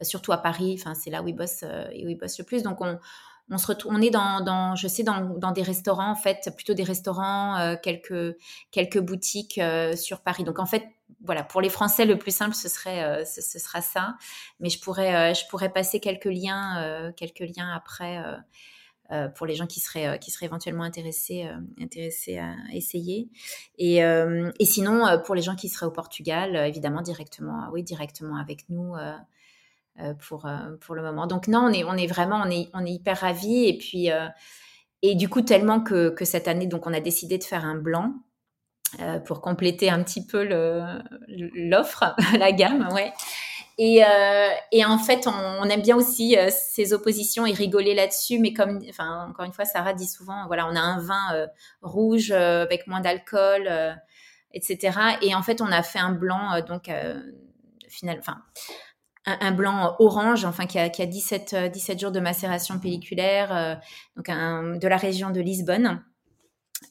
euh, surtout à Paris. Enfin, c'est là où il bosse, euh, le plus. Donc, on, se retrouve, on est dans, je sais, dans, des restaurants, en fait, plutôt des restaurants, euh, quelques, quelques boutiques sur Paris. Donc, en fait, voilà, pour les Français, le plus simple, ce serait, ce, sera ça. Mais je pourrais, je pourrais passer quelques liens, quelques liens après euh, pour les gens qui seraient, euh, qui seraient éventuellement intéressés, euh, intéressés à essayer. Et, et sinon, pour les gens qui seraient au Portugal, évidemment, directement, oui, directement avec nous. pour, pour le moment. Donc non, on est, on est vraiment, on est, on est hyper ravis. Et puis, et du coup, tellement que, que, cette année, donc on a décidé de faire un blanc pour compléter un petit peu l'offre, la gamme, ouais. Et, euh, et, en fait, on, aime bien aussi euh, ces oppositions et rigoler là-dessus. Mais comme, encore une fois, Sarah dit souvent, voilà, on a un vin euh, rouge avec moins d'alcool etc. Et en fait, on a fait un blanc, donc, final, enfin, un, blanc orange, enfin qui a, qui a 17, 17 jours de macération pelliculaire, donc de la région de Lisbonne.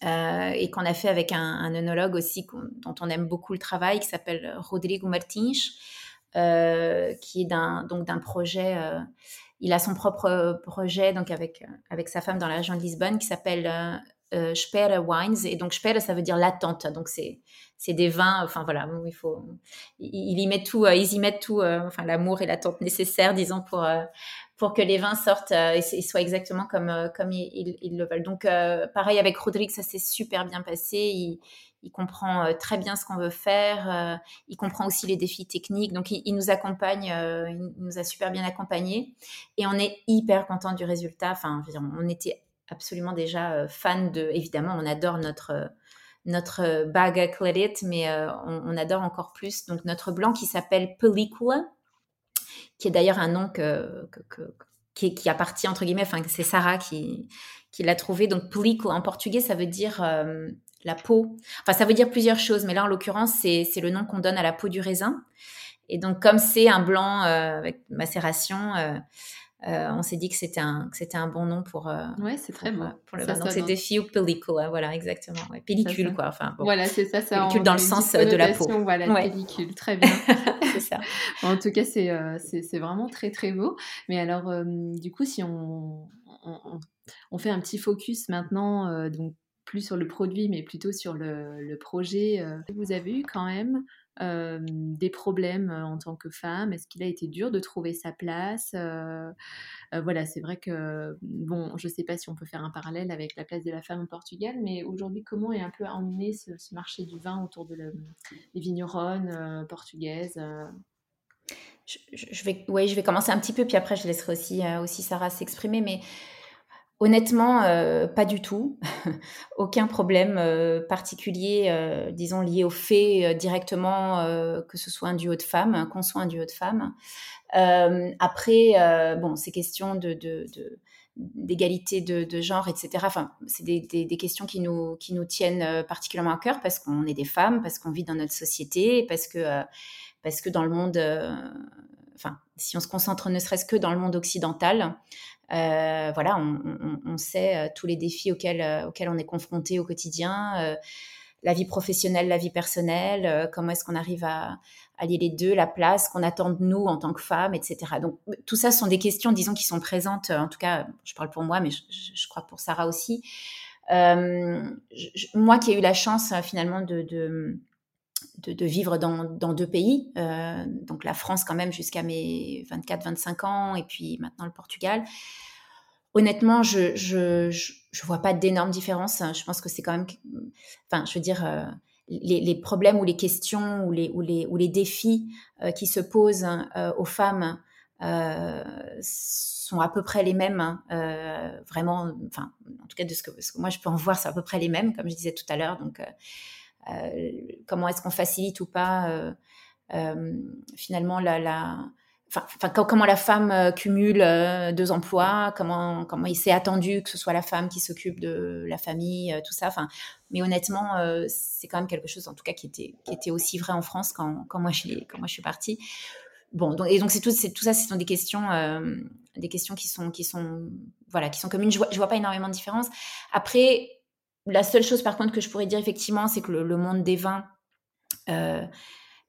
et qu'on a fait avec un, un œnologue aussi dont on aime beaucoup le travail, qui s'appelle Rodrigo Martins, qui est d'un, donc d'un projet il a son propre projet donc avec, avec sa femme dans la région de Lisbonne qui s'appelle euh, Wines. Et donc, Sperre, ça veut dire l'attente. Donc, c'est, c'est des vins, enfin voilà, il faut, ils, y mettent tout, euh, ils y mettent tout, euh, enfin l'amour et l'attente nécessaire, disons, pour, pour que les vins sortent et, soient exactement comme, comme ils, ils, le veulent. Donc, pareil avec Rodrigue, ça s'est super bien passé. Il, il comprend très bien ce qu'on veut faire. il comprend aussi les défis techniques. Donc, il, nous accompagne, il nous a super bien accompagnés. Et on est hyper content du résultat. Enfin, on était absolument déjà euh, fan de. Évidemment, on adore notre euh, notre euh, bag Claret, mais on, adore encore plus donc notre blanc qui s'appelle Pellicula, qui est d'ailleurs un nom que, qui, qui, appartient entre guillemets, enfin c'est Sarah qui, qui l'a trouvé. Donc Pellicula en portugais, ça veut dire la peau. Enfin, ça veut dire plusieurs choses, mais là en l'occurrence, c'est le nom qu'on donne à la peau du raisin. Et donc comme c'est un blanc avec macération euh, on s'est dit que c'était un, c'était un bon nom pour. Euh, ouais, c'est très bon. Pour le Donc c'était Fiu Pellicule, voilà, exactement. pellicule, quoi. Enfin, Voilà, c'est ça. ça pellicule dans le sens de la peau. Voilà, pellicule, très bien. c'est ça. en tout cas, euh, c'est, c'est, vraiment très, très beau. Mais alors, du coup, si on, on, on, fait un petit focus maintenant, donc plus sur le produit, mais plutôt sur le, le projet, vous avez eu quand même des problèmes en tant que femme? Est-ce qu'il a été dur de trouver sa place Voilà, c'est vrai que, bon, je ne sais pas si on peut faire un parallèle avec la place de la femme au Portugal, mais aujourd'hui, comment est un peu emmené ce, marché du vin autour de des vigneronnes portugaises je, vais, ouais, je vais commencer un petit peu, puis après je laisserai aussi, aussi Sarah s'exprimer, mais Honnêtement, euh, pas du tout. Aucun problème euh, particulier, euh, disons, lié au fait directement que ce soit un duo de femmes, qu'on soit un duo de femmes. après, bon, ces questions de, d'égalité de, genre, etc. Enfin, c'est des, des, questions qui nous, qui nous tiennent particulièrement à cœur parce qu'on est des femmes, parce qu'on vit dans notre société, parce que, parce que dans le monde, enfin, si on se concentre ne serait-ce que dans le monde occidental, euh, voilà, on, sait euh, tous les défis auxquels, euh, auxquels on est confronté au quotidien, la vie professionnelle, la vie personnelle, comment est-ce qu'on arrive à, allier les deux, la place qu'on attend de nous en tant que femmes, etc. Donc tout ça sont des questions, disons, qui sont présentes, en tout cas, je parle pour moi, mais je, crois pour Sarah aussi. moi qui ai eu la chance finalement de, de, vivre dans, deux pays, donc la France quand même jusqu'à mes 24-25 ans, et puis maintenant le Portugal honnêtement, je je, je, vois pas d'énormes différences. Je pense que c'est quand même, enfin, je veux dire, euh, les, les, problèmes ou les questions ou les, ou les, ou les défis euh, qui se posent euh, aux femmes sont à peu près les mêmes. Hein. vraiment, enfin, en tout cas, de ce que, moi je peux en voir, c'est à peu près les mêmes, comme je disais tout à l'heure. Donc, comment est-ce qu'on facilite ou pas finalement la, la Enfin, comment la femme euh, cumule euh, deux emplois, comment, comment il s'est attendu que ce soit la femme qui s'occupe de la famille, euh, tout ça. Enfin, mais honnêtement, c'est quand même quelque chose, en tout cas, qui était, qui était aussi vrai en France quand, quand, moi, je, quand moi je suis partie. Bon, donc, et donc c'est tout, tout ça, ce sont des questions, des questions qui sont, qui sont, voilà, qui sont communes. Je vois, vois pas énormément de différence. Après, la seule chose, par contre, que je pourrais dire effectivement, c'est que le, monde des vins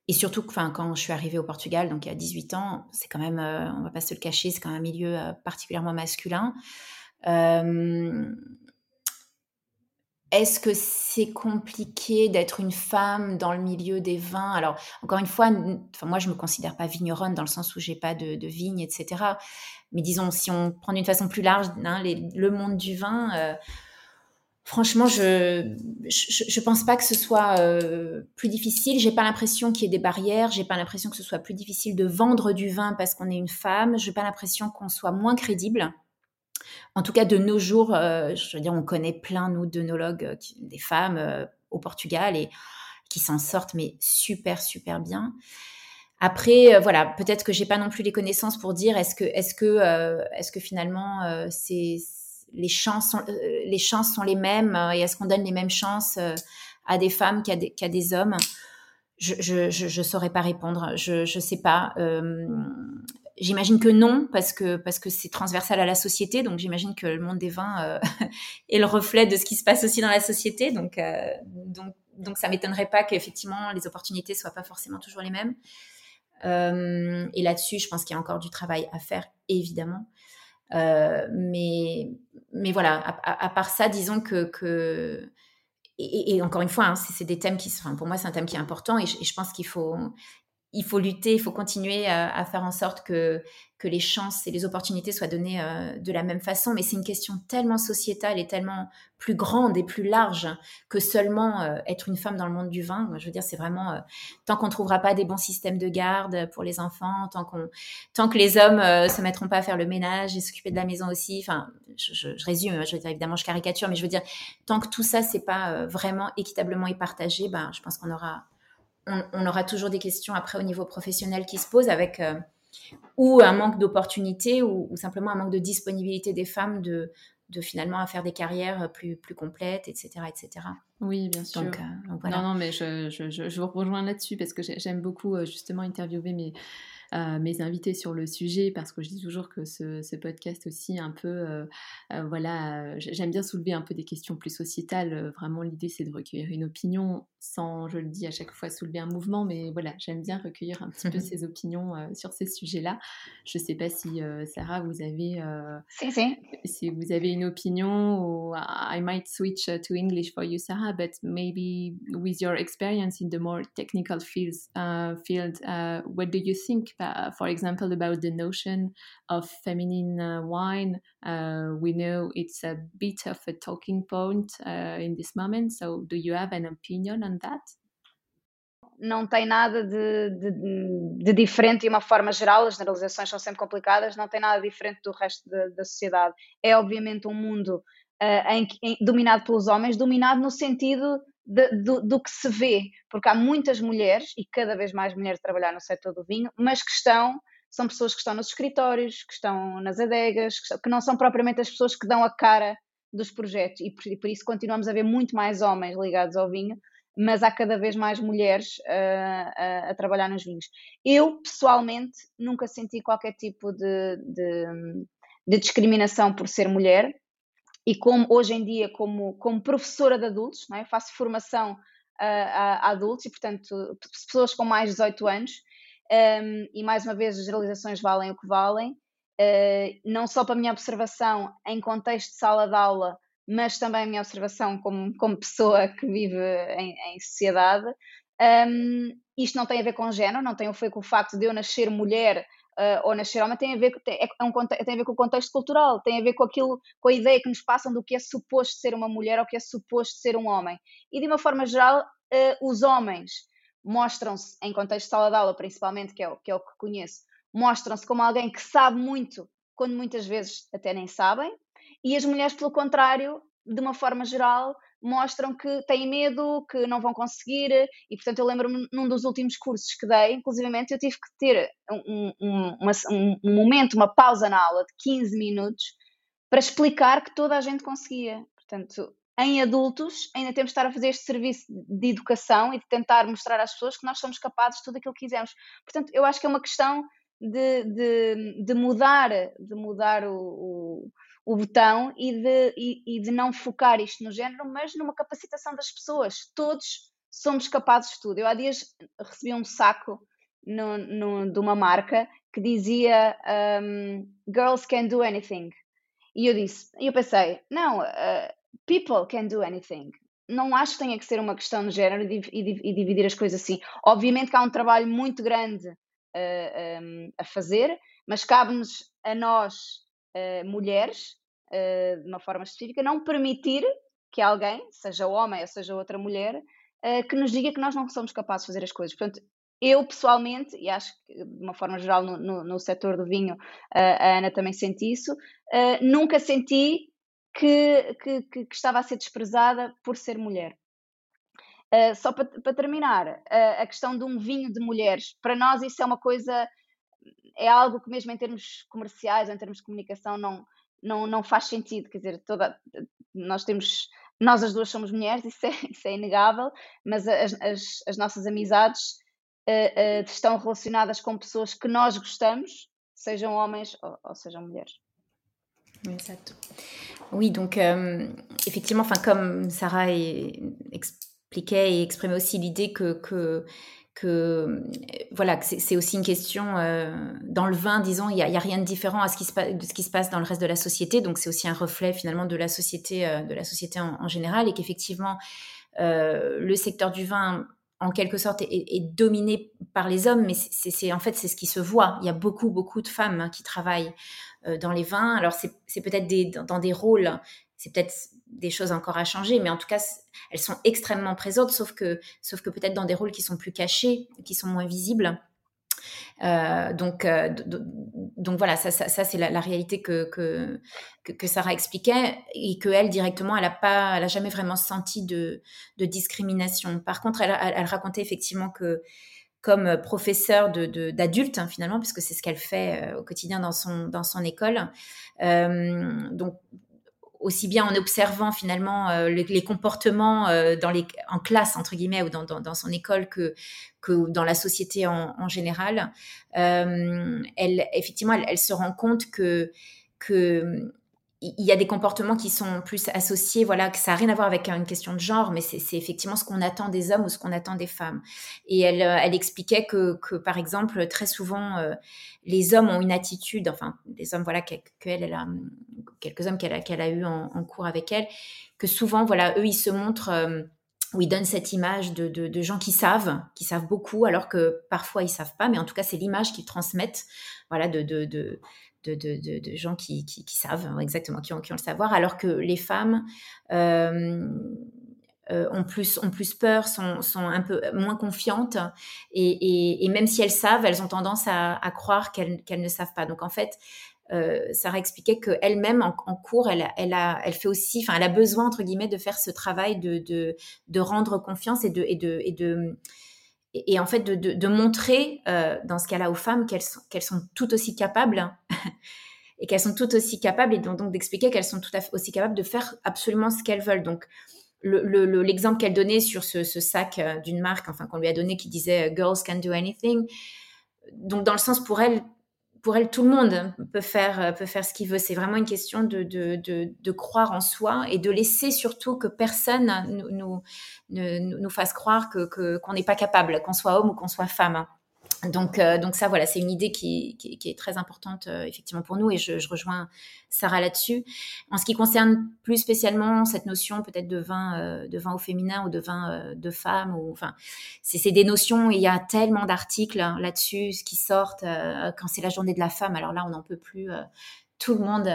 et surtout, quand je suis arrivée au Portugal, donc il y a 18 ans, c'est quand même, euh, on va pas se le cacher, c'est quand même un milieu euh, particulièrement masculin. Euh, est-ce que c'est compliqué d'être une femme dans le milieu des vins? Alors, encore une fois, moi, je me considère pas vigneronne dans le sens où j'ai pas de, de vigne, etc. Mais disons, si on prend d'une façon plus large hein, le monde du vin, Franchement, je, je, pense pas que ce soit euh, plus difficile. J'ai pas l'impression qu'il y ait des barrières. J'ai pas l'impression que ce soit plus difficile de vendre du vin parce qu'on est une femme. J'ai pas l'impression qu'on soit moins crédible. En tout cas, de nos jours, euh, je veux dire, on connaît plein nous d'œnologues, euh, des femmes au Portugal et qui s'en sortent mais super super bien. Après, voilà, peut-être que j'ai pas non plus les connaissances pour dire est-ce que est-ce que est-ce que finalement c'est les chances sont, euh, les chances sont les mêmes euh, et est-ce qu'on donne les mêmes chances euh, à des femmes qu'à des, hommes? Je ne saurais pas répondre. Je ne sais pas. J'imagine que non, parce que c'est transversal à la société. Donc j'imagine que le monde des vins est le reflet de ce qui se passe aussi dans la société. Donc, euh, donc, donc ça m'étonnerait pas qu'effectivement les opportunités soient pas forcément toujours les mêmes. Et là-dessus, je pense qu'il y a encore du travail à faire, évidemment. Euh, mais, mais voilà, à, part ça, disons que. et, encore une fois, hein, c'est des thèmes qui, enfin, pour moi, c'est un thème qui est important et je pense qu'il faut, il faut lutter, il faut continuer à, faire en sorte que, les chances et les opportunités soient données euh, de la même façon. Mais c'est une question tellement sociétale et tellement plus grande et plus large que seulement euh, être une femme dans le monde du vin. je veux dire, c'est vraiment euh, tant qu'on ne trouvera pas des bons systèmes de garde pour les enfants, tant, tant que les hommes ne se mettront pas à faire le ménage et s'occuper de la maison aussi. Enfin, je, résume, hein, je veux dire, évidemment, je caricature, mais je veux dire, tant que tout ça, c'est pas vraiment équitablement et partagé, ben, je pense qu'on aura on, aura toujours des questions après au niveau professionnel qui se posent avec euh, ou un manque d'opportunités ou, simplement un manque de disponibilité des femmes de, de finalement à faire des carrières plus, plus complètes, etc. etc. Oui, bien sûr. Donc, euh, Non, non, mais je, je, je vous rejoins là-dessus parce que j'aime beaucoup euh, justement interviewer mes, mes invités sur le sujet parce que je dis toujours que ce, podcast aussi un peu, euh, euh, voilà, j'aime bien soulever un peu des questions plus sociétales. Vraiment, l'idée c'est de recueillir une opinion sans, je le dis à chaque fois, soulever un mouvement, mais voilà, j'aime bien recueillir un petit peu ces opinions euh, sur ces sujets-là. Je ne sais pas si Sarah, vous avez, si, si. si vous avez une opinion ou I might switch to English for you, Sarah, but maybe with your experience in the more technical fields, uh, field, uh, what do you think? uh, for example, about the notion of feminine uh, wine? Uh, we know it's a bit of a talking point uh, in this moment. So, do you have an opinion on that? Não tem nada de, de, de, diferente de uma forma geral, as generalizações são sempre complicadas, não tem nada diferente do resto da, da sociedade. É obviamente um mundo uh, em, em, dominado pelos homens, dominado no sentido do, do, que se vê, porque há muitas mulheres, e cada vez mais mulheres a trabalhar no setor do vinho, mas que estão, são pessoas que estão nos escritórios, que estão nas adegas, que, que não são propriamente as pessoas que dão a cara dos projetos, e por, e por, isso continuamos a ver muito mais homens ligados ao vinho, mas há cada vez mais mulheres uh, a, a, trabalhar nos vinhos. Eu, pessoalmente, nunca senti qualquer tipo de, de, de discriminação por ser mulher, e como hoje em dia como, como professora de adultos, é? faço formação uh, a, a, adultos e, portanto, pessoas com mais de 18 anos, um, e mais uma vez as generalizações valem o que valem, uh, não só para a minha observação em contexto de sala de aula, mas também a minha observação como, como pessoa que vive em, em sociedade. Um, isto não tem a ver com género, não tem a ver com o facto de eu nascer mulher uh, ou nascer homem tem a, ver, tem, é, é um, tem a ver com o contexto cultural, tem a ver com aquilo, com a ideia que nos passam do que é suposto ser uma mulher ou que é suposto ser um homem. E de uma forma geral, uh, os homens mostram-se, em contexto de sala de aula principalmente, que é, o, que é o que conheço, mostram-se como alguém que sabe muito, quando muitas vezes até nem sabem, e as mulheres, pelo contrário, de uma forma geral, mostram que têm medo, que não vão conseguir, e portanto eu lembro-me num dos últimos cursos que dei, inclusivamente eu tive que ter um, um, uma, um, momento, uma pausa na aula de 15 minutos para explicar que toda a gente conseguia. Portanto, em adultos, ainda temos de estar a fazer este serviço de educação e de tentar mostrar às pessoas que nós somos capazes de tudo aquilo que quisermos. Portanto, eu acho que é uma questão de, de, de mudar, de mudar o, o o botão e de, e, e de não focar isto no género, mas numa capacitação das pessoas. Todos somos capazes de tudo. Eu há dias recebi um saco no, no, de uma marca que dizia um, Girls can do anything. E eu disse, e eu pensei, não, uh, people can do anything. Não acho que tenha que ser uma questão de género e, dividir as coisas assim. Obviamente que há um trabalho muito grande uh, um, a fazer, mas cabe-nos a nós uh, mulheres, uh, de uma forma específica, não permitir que alguém, seja homem ou seja outra mulher, que nos diga que nós não somos capazes de fazer as coisas. Portanto, eu pessoalmente, e acho que de uma forma geral no, no, no setor do vinho, a Ana também sente isso, nunca senti que, que, que, estava a ser desprezada por ser mulher. Uh, só para, terminar, uh, a questão de um vinho de mulheres, para nós isso é uma coisa é algo que mesmo em termos comerciais, em termos de comunicação, não, não, não faz sentido. Quer dizer, toda, nós temos nós as duas somos mulheres, isso é, isso é inegável, mas as, as, as nossas amizades uh, estão relacionadas com pessoas que nós gostamos, sejam homens ou, ou sejam mulheres. Oui, donc euh, effectivement, enfin comme Sarah expliquait et exprimait aussi l'idée que, que que voilà c'est aussi une question euh, dans le vin disons il y, a, rien de différent à ce qui se de ce qui se passe dans le reste de la société. Donc c'est aussi un reflet finalement de la société euh, de la société en, général et qu'effectivement euh, le secteur du vin en quelque sorte est, dominé par les hommes mais c'est en fait c'est ce qui se voit il y a beaucoup beaucoup de femmes hein, qui travaillent dans les vins alors c'est peut-être dans des rôles c'est peut-être des choses encore à changer, mais en tout cas, elles sont extrêmement présentes, sauf que, sauf que peut-être dans des rôles qui sont plus cachés, qui sont moins visibles. Euh, donc, euh, donc voilà, ça, ça, c'est la, réalité que, que, que, Sarah expliquait et qu'elle, directement, elle n'a elle a jamais vraiment senti de, de discrimination. Par contre, elle, elle, racontait effectivement que comme professeure d'adultes, de, hein, finalement, puisque c'est ce qu'elle fait euh, au quotidien dans son, dans son école. donc, aussi bien en observant finalement euh, les, comportements euh, dans les, en classe, entre guillemets, ou dans, dans, son école que, que dans la société en, général, euh, elle, effectivement, elle, elle, se rend compte que, que il y a des comportements qui sont plus associés, voilà, que ça n'a rien à voir avec une question de genre, mais c'est effectivement ce qu'on attend des hommes ou ce qu'on attend des femmes. Et elle, euh, elle expliquait que, que, par exemple, très souvent, euh, les hommes ont une attitude, enfin, des hommes, voilà, a, quelques hommes qu'elle a, qu'elle a eu en, cours avec elle, que souvent, voilà, eux, ils se montrent, euh, ou ils donnent cette image de, gens qui savent, qui savent beaucoup, alors que parfois ils savent pas, mais en tout cas, c'est l'image qu'ils transmettent, voilà, de, gens qui, savent hein, exactement, qui ont, le savoir, alors que les femmes euh, euh, ont, plus, ont plus peur, sont, un peu moins confiantes, et, même si elles savent, elles ont tendance à, croire qu'elles ne savent pas. Donc en fait, euh, Sarah expliquait qu'elle-même en, cours, elle, elle, a, fait aussi, enfin, elle a besoin entre guillemets de faire ce travail de, de, rendre confiance et de, de, et de et, en fait de, de, montrer euh, dans ce cas-là aux femmes qu'elles sont, qu'elles sont tout aussi capables et qu'elles sont tout aussi capables et donc, d'expliquer qu'elles sont tout à fait aussi capables de faire absolument ce qu'elles veulent. Donc l'exemple le, qu'elle donnait sur ce, ce sac euh, d'une marque, enfin qu'on lui a donné qui disait Girls can do anything. Donc dans le sens pour elle, pour elle, tout le monde peut faire, euh, peut faire ce qu'il veut. C'est vraiment une question de, de, de, croire en soi et de laisser surtout que personne nous, nous, nous fasse croire qu'on que, qu'on n'est pas capable, qu'on soit homme ou qu'on soit femme. Donc, euh, donc ça, voilà, c'est une idée qui, est très importante euh, effectivement pour nous et je, rejoins Sarah là-dessus. En ce qui concerne plus spécialement cette notion peut-être de vin, euh, de vin au féminin ou de vin de femme, enfin, c'est des notions. Il y a tellement d'articles hein, là-dessus qui sortent quand c'est la journée de la femme. Alors là, on n'en peut plus. tout le monde,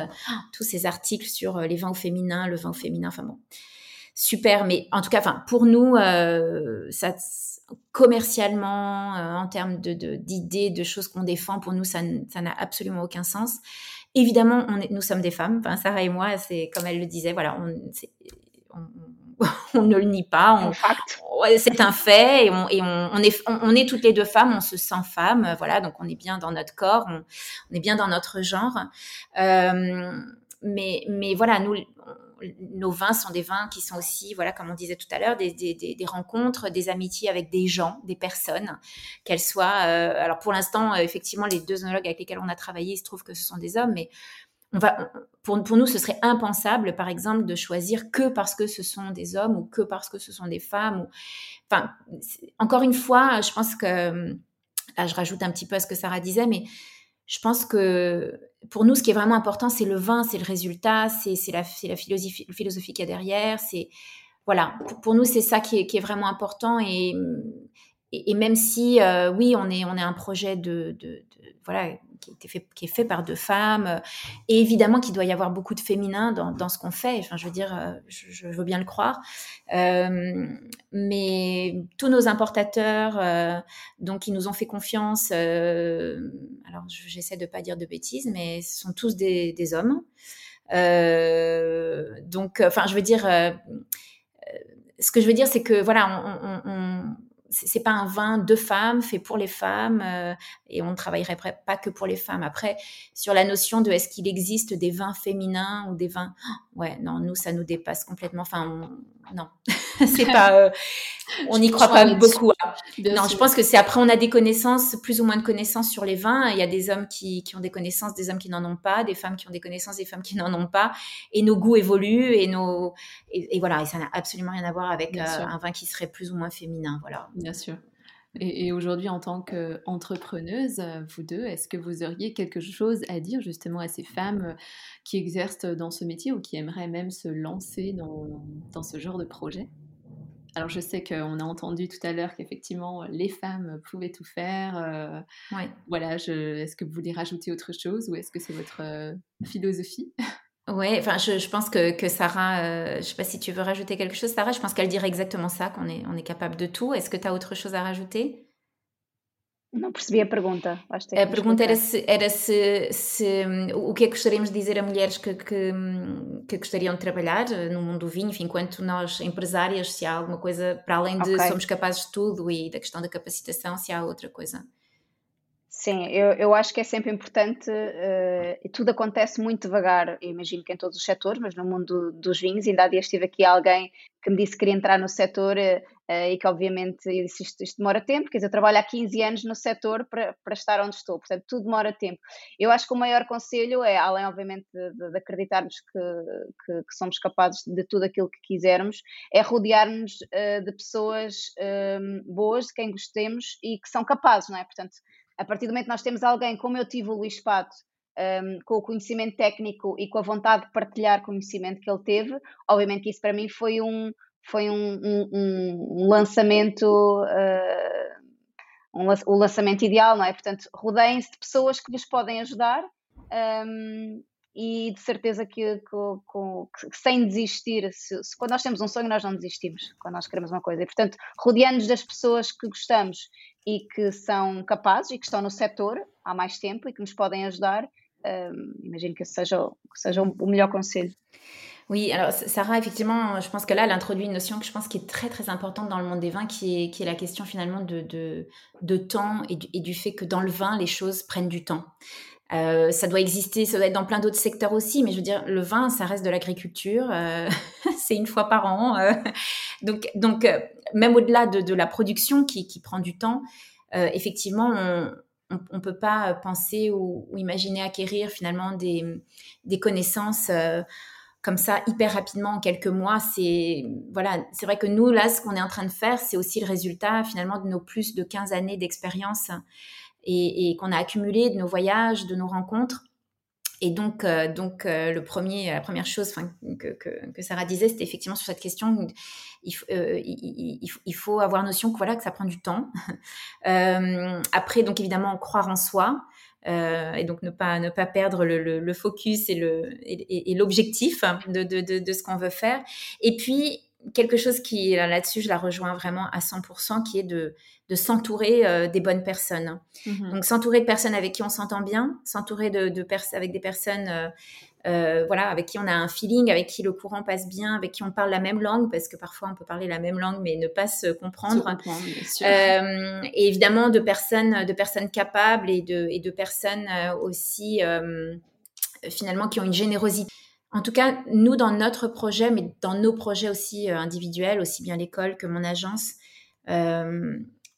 tous ces articles sur les vins au féminin, le vin au féminin. Enfin bon, super. Mais en tout cas, enfin pour nous, ça commercialement, euh, en termes d'idées, de, de, choses qu'on défend, pour nous, ça n'a absolument aucun sens. Évidemment, on est, nous sommes des femmes. Enfin, Sarah et moi, c'est comme elle le disait, voilà, on, on, on ne le nie pas. C'est un fait et, on, et on, est, on, est toutes les deux femmes, on se sent femme, voilà, donc on est bien dans notre corps, on, est bien dans notre genre. Euh, mais, mais voilà, nous, nos vins sont des vins qui sont aussi, voilà, comme on disait tout à l'heure, des, rencontres, des amitiés avec des gens, des personnes, qu'elles soient. Euh, alors pour l'instant, euh, effectivement, les deux œnologues avec lesquels on a travaillé, il se trouve que ce sont des hommes, mais on va, pour, pour nous, ce serait impensable, par exemple, de choisir que parce que ce sont des hommes ou que parce que ce sont des femmes. Ou, enfin, encore une fois, je pense que, là, je rajoute un petit peu à ce que Sarah disait, mais je pense que pour nous, ce qui est vraiment important, c'est le vin, c'est le résultat, c'est la, philosophie, philosophie qu'il y a derrière. C'est voilà, pour, nous, c'est ça qui est, qui est, vraiment important. Et, et, même si, euh, oui, on est, on est un projet de, de, de voilà, qui, fait, qui est fait par deux femmes. Euh, et évidemment qu'il doit y avoir beaucoup de féminin dans, dans ce qu'on fait. Enfin, je veux dire, euh, je, veux bien le croire. Euh, mais tous nos importateurs, donc, qui nous ont fait confiance, alors j'essaie de pas dire de bêtises, mais ce sont tous des, des hommes. donc, enfin, je veux dire, ce que je veux dire, c'est que voilà, on, on c'est pas un vin de femmes fait pour les femmes euh, et on ne travaillerait pas que pour les femmes. Après, sur la notion de est-ce qu'il existe des vins féminins ou des vins, ouais, non, nous ça nous dépasse complètement. Enfin, non, c'est pas, euh, on n'y croit pas beaucoup. Hein. Non, je pense que c'est après on a des connaissances, plus ou moins de connaissances sur les vins. Il y a des hommes qui, qui ont des connaissances, des hommes qui n'en ont pas, des femmes qui ont des connaissances, des femmes qui n'en ont pas, et nos goûts évoluent et nos et, voilà, et ça n'a absolument rien à voir avec euh, un vin qui serait plus ou moins féminin, voilà. Bien sûr. Et, aujourd'hui, en tant qu'entrepreneuse, vous deux, est-ce que vous auriez quelque chose à dire justement à ces femmes qui exercent dans ce métier ou qui aimeraient même se lancer dans, dans ce genre de projet? Alors je sais qu'on a entendu tout à l'heure qu'effectivement les femmes pouvaient tout faire. Euh, Voilà, est-ce que vous voulez rajouter autre chose ou est-ce que c'est votre euh, philosophie? Oui, enfin, je, je, pense que, que Sarah, euh, je ne sais pas si tu veux rajouter quelque chose, Sarah, je pense qu'elle dirait exactement ça, qu'on est, on est capable de tout. Est-ce que tu as autre chose à rajouter Não percebi a pergunta. a pergunta era, se, era se, se, o que é que gostaríamos de dizer a mulheres que, que, que, gostariam de trabalhar no mundo do vinho, enfim, enquanto nós empresárias, se há alguma coisa, para além de okay. somos capazes de tudo e da questão da capacitação, se há outra coisa. Sim, eu, eu acho que é sempre importante, uh, tudo acontece muito devagar, eu imagino que em todos os setores, mas no mundo dos vinhos, ainda há dias estive aqui alguém que me disse que queria entrar no setor uh, e que obviamente eu disse isto, isto, demora tempo, quer dizer, eu trabalho há 15 anos no setor para, para estar onde estou, portanto tudo demora tempo. Eu acho que o maior conselho é, além obviamente de, de, acreditarmos que, que, que, somos capazes de tudo aquilo que quisermos, é rodear-nos uh, de pessoas boas, de quem gostemos e que são capazes, não é? Portanto, a partir do momento que nós temos alguém, como eu tive o Luís Pato, um, com o conhecimento técnico e com a vontade de partilhar conhecimento que ele teve, obviamente que isso para mim foi um, foi um, um, um lançamento, uh, um, o lançamento ideal, não é? Portanto, rodeiem-se de pessoas que vos podem ajudar um, e de certeza que, que, que, que sem desistir, se, se, quando nós temos um sonho, nós não desistimos, quando nós queremos uma coisa. E, portanto, rodeando-nos das pessoas que gostamos e que são capazes e que estão no setor há mais tempo e que nos podem ajudar, um, imagino que esse seja, seja o melhor conselho. Oui, alors Sarah, effectivement, je pense que là, elle introduit une notion que je pense qui est très très importante dans le monde des vins, qui est, qui est la question finalement de, de, de temps et du, fait que dans le vin, les choses prennent du temps. Euh, ça doit exister, ça doit être dans plein d'autres secteurs aussi, mais je veux dire, le vin, ça reste de l'agriculture, euh, c'est une fois par an. Euh. donc, donc même au-delà de, de, la production qui, qui, prend du temps, effectivement, on ne peut pas penser ou, ou, imaginer acquérir finalement des, des connaissances comme ça hyper rapidement en quelques mois. C'est voilà, c'est vrai que nous là, ce qu'on est en train de faire, c'est aussi le résultat finalement de nos plus de 15 années d'expérience et, qu'on a accumulé de nos voyages, de nos rencontres. Et donc, euh, donc euh, le premier, la première chose que, que, Sarah disait, c'était effectivement sur cette question, il, euh, il, il, faut avoir notion que voilà que ça prend du temps. après, donc évidemment, croire en soi. Et donc ne pas ne pas perdre le, le, focus et le et, l'objectif de, de, de, de, ce qu'on veut faire et puis quelque chose qui là-dessus je la rejoins vraiment à 100% qui est de de s'entourer euh, des bonnes personnes. Mhm. Donc s'entourer de personnes avec qui on s'entend bien, s'entourer de, de avec des personnes euh, euh, voilà, avec qui on a un feeling, avec qui le courant passe bien, avec qui on parle la même langue, parce que parfois on peut parler la même langue mais ne pas se comprendre. et évidemment de personnes, de personnes capables et de, et de personnes aussi finalement qui ont une générosité. En tout cas, nous, dans notre projet, mais dans nos projets aussi individuels, aussi bien l'école que mon agence,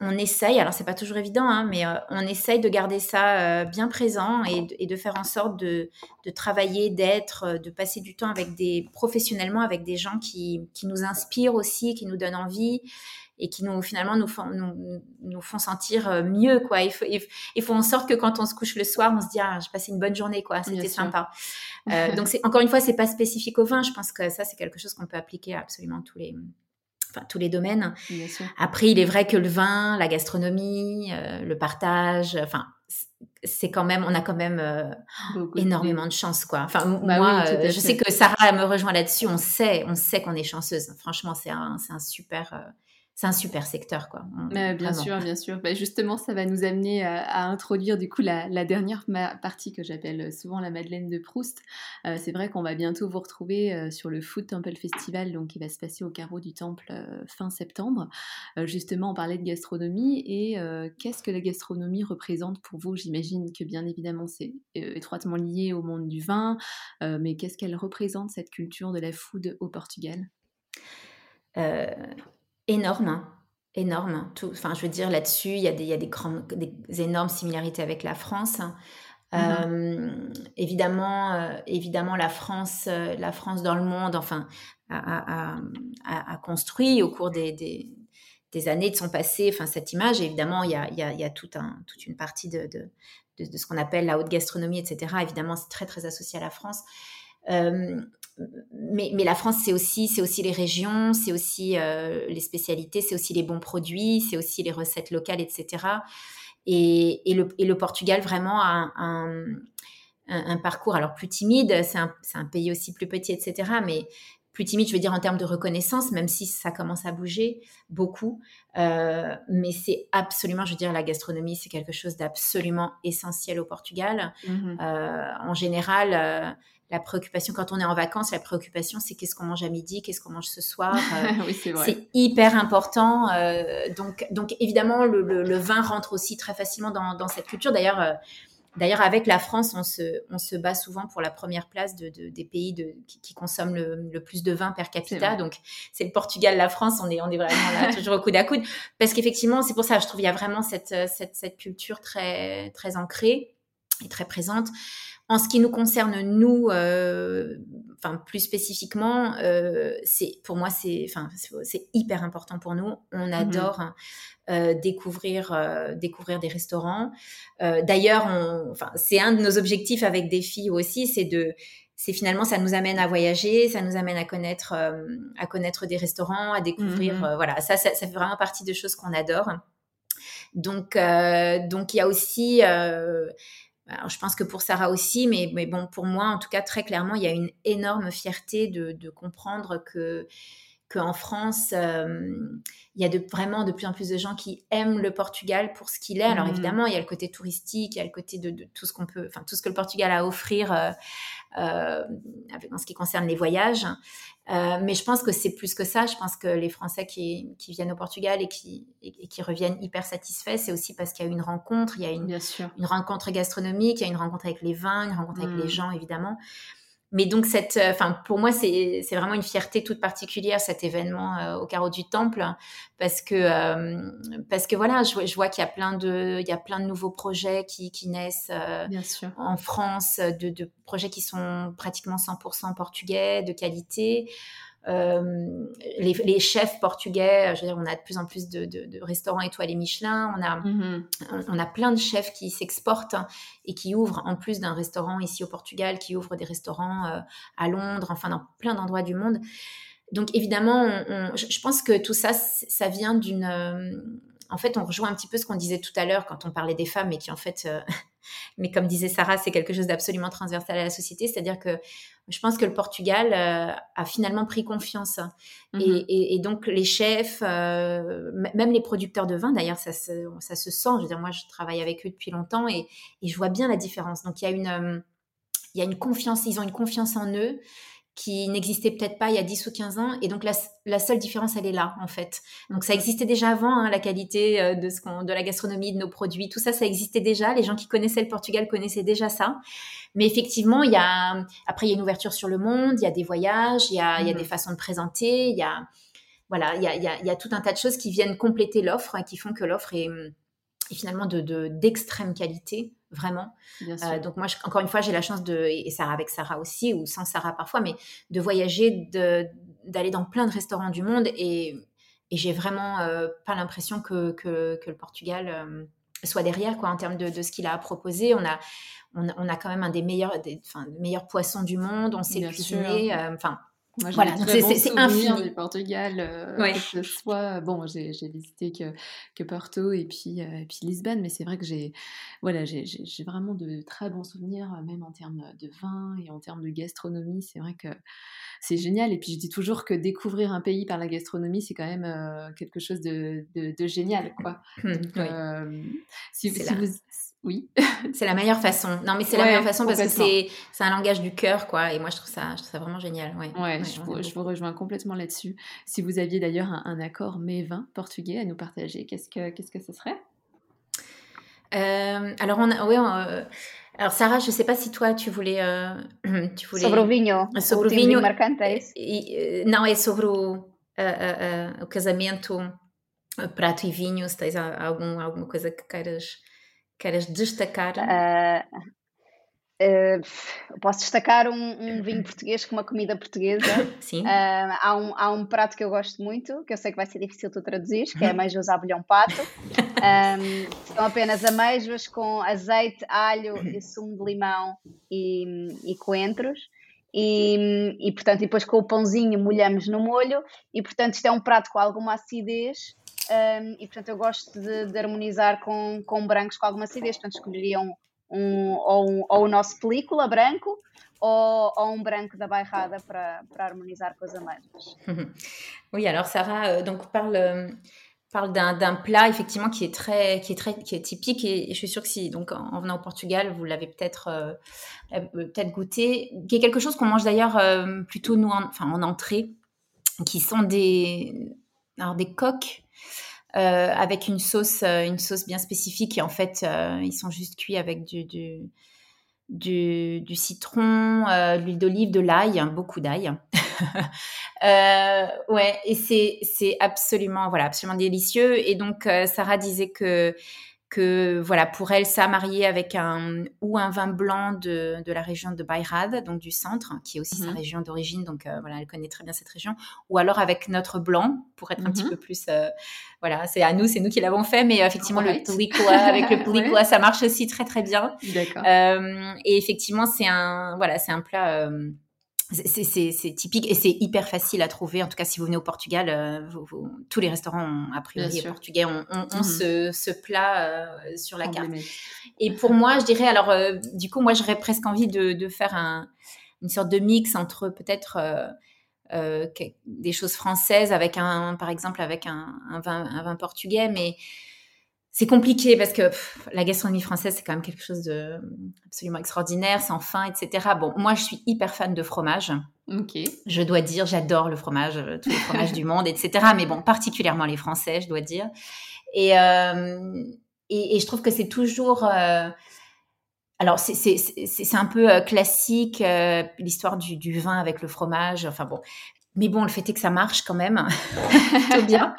on essaye, alors c'est pas toujours évident, hein, mais euh, on essaye de garder ça euh, bien présent et, de faire en sorte de, travailler, d'être, euh, de passer du temps avec des professionnellement avec des gens qui, nous inspirent aussi, qui nous donnent envie et qui nous finalement nous font, nous, font sentir mieux quoi. Il faut, il faut en sorte que quand on se couche le soir, on se dit ah j'ai passé une bonne journée quoi, c'était sympa. donc c'est encore une fois c'est pas spécifique au vin, je pense que ça c'est quelque chose qu'on peut appliquer à absolument tous les enfin tous les domaines. Après, il est vrai que le vin, la gastronomie, euh, le partage, enfin c'est quand même, on a quand même euh, énormément de chance, quoi. Enfin, bah moi, euh, je sais que Sarah me rejoint là-dessus. On sait, on sait qu'on est chanceuse. Franchement, c'est un, c'est un super, c'est un super secteur, quoi. bien sûr, bien sûr. Bah, justement, ça va nous amener à, introduire du coup la, dernière partie que j'appelle souvent la Madeleine de Proust. Euh, c'est vrai qu'on va bientôt vous retrouver euh, sur le Food Temple Festival, donc qui va se passer au carreau du Temple euh, fin septembre. justement, on parlait de gastronomie et qu'est-ce que la gastronomie représente pour vous? J'imagine que bien évidemment c'est étroitement lié au monde du vin, mais qu'est-ce qu'elle représente cette culture de la food au Portugal? Énorme, hein. énorme. Tout, enfin, je veux dire, là-dessus, il y a, des, y a des, des, énormes similarités avec la France. Hein. Mm-hmm. Euh, évidemment, euh, évidemment, la France, euh, la France dans le monde, enfin, a, a, construit au cours des, des, des, années de son passé, enfin, cette image. évidemment, il y a, y a, y a tout un, toute une partie de, de, de, ce qu'on appelle la haute gastronomie, etc. Évidemment, c'est très, très associé à la France mais, mais, la France, c'est aussi, c'est aussi les régions, c'est aussi euh, les spécialités, c'est aussi les bons produits, c'est aussi les recettes locales, etc. Et, et, le, et le, Portugal, vraiment, a un, un, parcours, alors plus timide, c'est un, un, pays aussi plus petit, etc. Mais plus timide, je veux dire, en termes de reconnaissance, même si ça commence à bouger beaucoup. Euh, mais c'est absolument, je veux dire, la gastronomie, c'est quelque chose d'absolument essentiel au Portugal. Mmh euh, en général, la préoccupation quand on est en vacances, la préoccupation c'est qu'est-ce qu'on mange à midi, qu'est-ce qu'on mange ce soir. Euh, oui, c'est hyper important. Euh, donc, donc évidemment, le, vin rentre aussi très facilement dans, cette culture. D'ailleurs, euh, d'ailleurs avec la France, on se, on se bat souvent pour la première place de, des pays de, qui, consomment le, plus de vin per capita. Donc c'est le Portugal, la France, on est, on est vraiment là toujours au coude à coude. Parce qu'effectivement, c'est pour ça, je trouve, il y a vraiment cette, cette, cette culture très, très ancrée et très présente. En ce qui nous concerne, nous, euh, enfin plus spécifiquement, euh, c'est pour moi c'est, enfin c'est hyper important pour nous. On mmh adore euh, découvrir découvrir des restaurants. D'ailleurs, enfin c'est un de nos objectifs avec des filles aussi, c'est de c'est finalement ça nous amène à voyager, ça nous amène à connaître à connaître des restaurants, à découvrir mmh voilà ça, ça, ça fait vraiment partie de choses qu'on adore. Donc donc il y a aussi je pense que pour Sarah aussi, mais, mais, bon, pour moi, en tout cas, très clairement, il y a une énorme fierté de, de comprendre que qu'en France, euh, il y a de, vraiment de plus en plus de gens qui aiment le Portugal pour ce qu'il est. Alors mmh. évidemment, il y a le côté touristique, il y a le côté de, de, tout ce qu'on peut, enfin tout ce que le Portugal a à offrir euh, euh, en ce qui concerne les voyages. Euh, mais je pense que c'est plus que ça. Je pense que les Français qui, qui viennent au Portugal et qui, et, qui reviennent hyper satisfaits, c'est aussi parce qu'il y a une rencontre, il y a une, une rencontre gastronomique, il y a une rencontre avec les vins, une rencontre avec les mmh. gens évidemment mais donc cette, euh, enfin pour moi c'est c'est vraiment une fierté toute particulière cet événement euh, au carreau du temple parce que euh, parce que voilà je, je vois qu'il y a plein de il y a plein de nouveaux projets qui, qui naissent Bien sûr. en France de, de, projets qui sont pratiquement 100% portugais de qualité euh, les, les, chefs portugais, je veux dire, on a de plus en plus de, de, de restaurants étoilés Michelin. On a, mm-hmm. on a plein de chefs qui s'exportent et qui ouvrent, en plus d'un restaurant ici au Portugal, qui ouvrent des restaurants euh, à Londres, enfin dans plein d'endroits du monde. Donc évidemment, on, je pense que tout ça, ça vient d'une... Euh, en fait, on rejoint un petit peu ce qu'on disait tout à l'heure quand on parlait des femmes et qui en fait mais comme disait Sarah, c'est quelque chose d'absolument transversal à la société. C'est-à-dire que je pense que le Portugal euh, a finalement pris confiance. Mm-hmm. et, donc les chefs, euh, même les producteurs de vin, d'ailleurs, ça se, ça se sent. Je veux dire, moi, je travaille avec eux depuis longtemps et, je vois bien la différence. Donc il y a une, euh, il y a une confiance, ils ont une confiance en eux qui n'existait peut-être pas il y a 10 ou 15 ans. Et donc, la, seule différence, elle est là, en fait. Donc, ça existait déjà avant, hein, la qualité euh, de, ce de la gastronomie, de nos produits, tout ça, ça existait déjà. Les gens qui connaissaient le Portugal connaissaient déjà ça. Mais effectivement, il y a, après, il y a une ouverture sur le monde, il y a des voyages, il y a, il y a des mmh. façons de présenter, il y a, voilà, il y a, il y a, tout un tas de choses qui viennent compléter l'offre et qui font que l'offre est, est, finalement de, d'extrême qualité vraiment. Euh, donc moi, encore une fois, j'ai la chance de, et Sarah avec Sarah aussi, ou sans Sarah parfois, mais de voyager, d'aller dans plein de restaurants du monde, et, et j'ai vraiment euh, pas l'impression que, que, le Portugal euh, soit derrière, quoi, en termes de, de ce qu'il a à proposer. On a, on, a quand même un des meilleurs, des, meilleurs poissons du monde, on sait cuisiner, enfin Moi, j'ai voilà, c'est infini. du Portugal, euh, que ce soit bon, j'ai visité que, que Porto et puis euh, puis Lisbonne, mais c'est vrai que j'ai voilà, j'ai vraiment de très bons souvenirs, euh, même en termes de vin et en termes de gastronomie. C'est vrai que c'est génial. Et puis je dis toujours que découvrir un pays par la gastronomie, c'est quand même quelque chose de, de, génial, quoi. Oui. si, si vous oui. c'est la meilleure façon. Non, mais c'est la meilleure façon parce que c'est, c'est un langage du cœur, quoi. Et moi, je trouve ça, je trouve ça vraiment génial. Ouais, ouais, je, vous, rejoins complètement là-dessus. Si vous aviez d'ailleurs un, accord mais-vin portugais à nous partager, qu'est-ce que, qu'est-ce que ce serait? Euh, Alors, on a, euh, alors, Sarah, je ne sais pas si toi, tu voulais. Euh, tu voulais... Sobre o vinho. Sobre o vinho. marcante, é isso? E, não, é sobre o, uh, o casamento, prato e vinho. Se tens algum, alguma coisa que queiras Queres destacar? Uh, uh, posso destacar um, um, vinho português com uma comida portuguesa. Sim. Uh, há, um, há um prato que eu gosto muito, que eu sei que vai ser difícil tu traduzir, que é ameijoas à bolhão pato. Um, são apenas ameijoas com azeite, alho e sumo de limão e, e coentros. E, e, portanto, depois com o pãozinho molhamos no molho e portanto isto é um prato com alguma acidez um, e portanto eu gosto de, de, harmonizar com, com brancos com alguma acidez, portanto escolheria um, ou, um, ou o nosso película branco ou, ou, um branco da bairrada para, para harmonizar com as. Oui, alors Sarah euh, donc parle, euh, parle d'un plat effectivement qui est très, qui est très, qui est typique et, je suis sûre que si donc en, venant au Portugal vous l'avez peut-être euh, euh, peut-être goûté, qui est quelque chose qu'on mange d'ailleurs euh, plutôt nous en, enfin en entrée, qui sont des alors des coques avec une sauce, euh, une sauce bien spécifique. Et en fait, euh, ils sont juste cuits avec du, citron, de l'huile d'olive, de l'ail, hein, beaucoup d'ail. ouais, et c'est, c'est absolument, voilà, absolument délicieux. Et donc, Sarah disait que que voilà pour elle ça marié avec un ou un vin blanc de, de la région de Bayrad donc du centre qui est aussi sa mhm. région d'origine donc euh, voilà elle connaît très bien cette région. Ou alors avec notre blanc pour être un petit mhm. peu plus euh, voilà c'est à nous c'est nous qui l'avons fait mais effectivement le pelicula avec le pelicula ça marche aussi très très bien. Euh, et effectivement c'est un voilà c'est un plat c'est typique et c'est hyper facile à trouver. En tout cas, si vous venez au Portugal, euh, tous les restaurants, a priori, portugais, ont, mhm. ce, plat euh, sur la carte. Et pour moi, je dirais, alors, euh, du coup, moi, j'aurais presque envie de, faire une sorte de mix entre peut-être des choses françaises avec un, par exemple, avec un, vin, un vin portugais, mais c'est compliqué parce que la gastronomie française, c'est quand même quelque chose de absolument extraordinaire, sans fin, etc. Bon, moi, je suis hyper fan de fromage. Ok. Je dois dire, j'adore le fromage, euh, tous les fromages du monde, etc. Mais bon, particulièrement les Français, je dois dire. Et, euh, et, je trouve que c'est toujours... Euh, alors, c'est un peu classique, l'histoire du, du, vin avec le fromage. Enfin bon, mais bon, le fait est que ça marche quand même plutôt bien.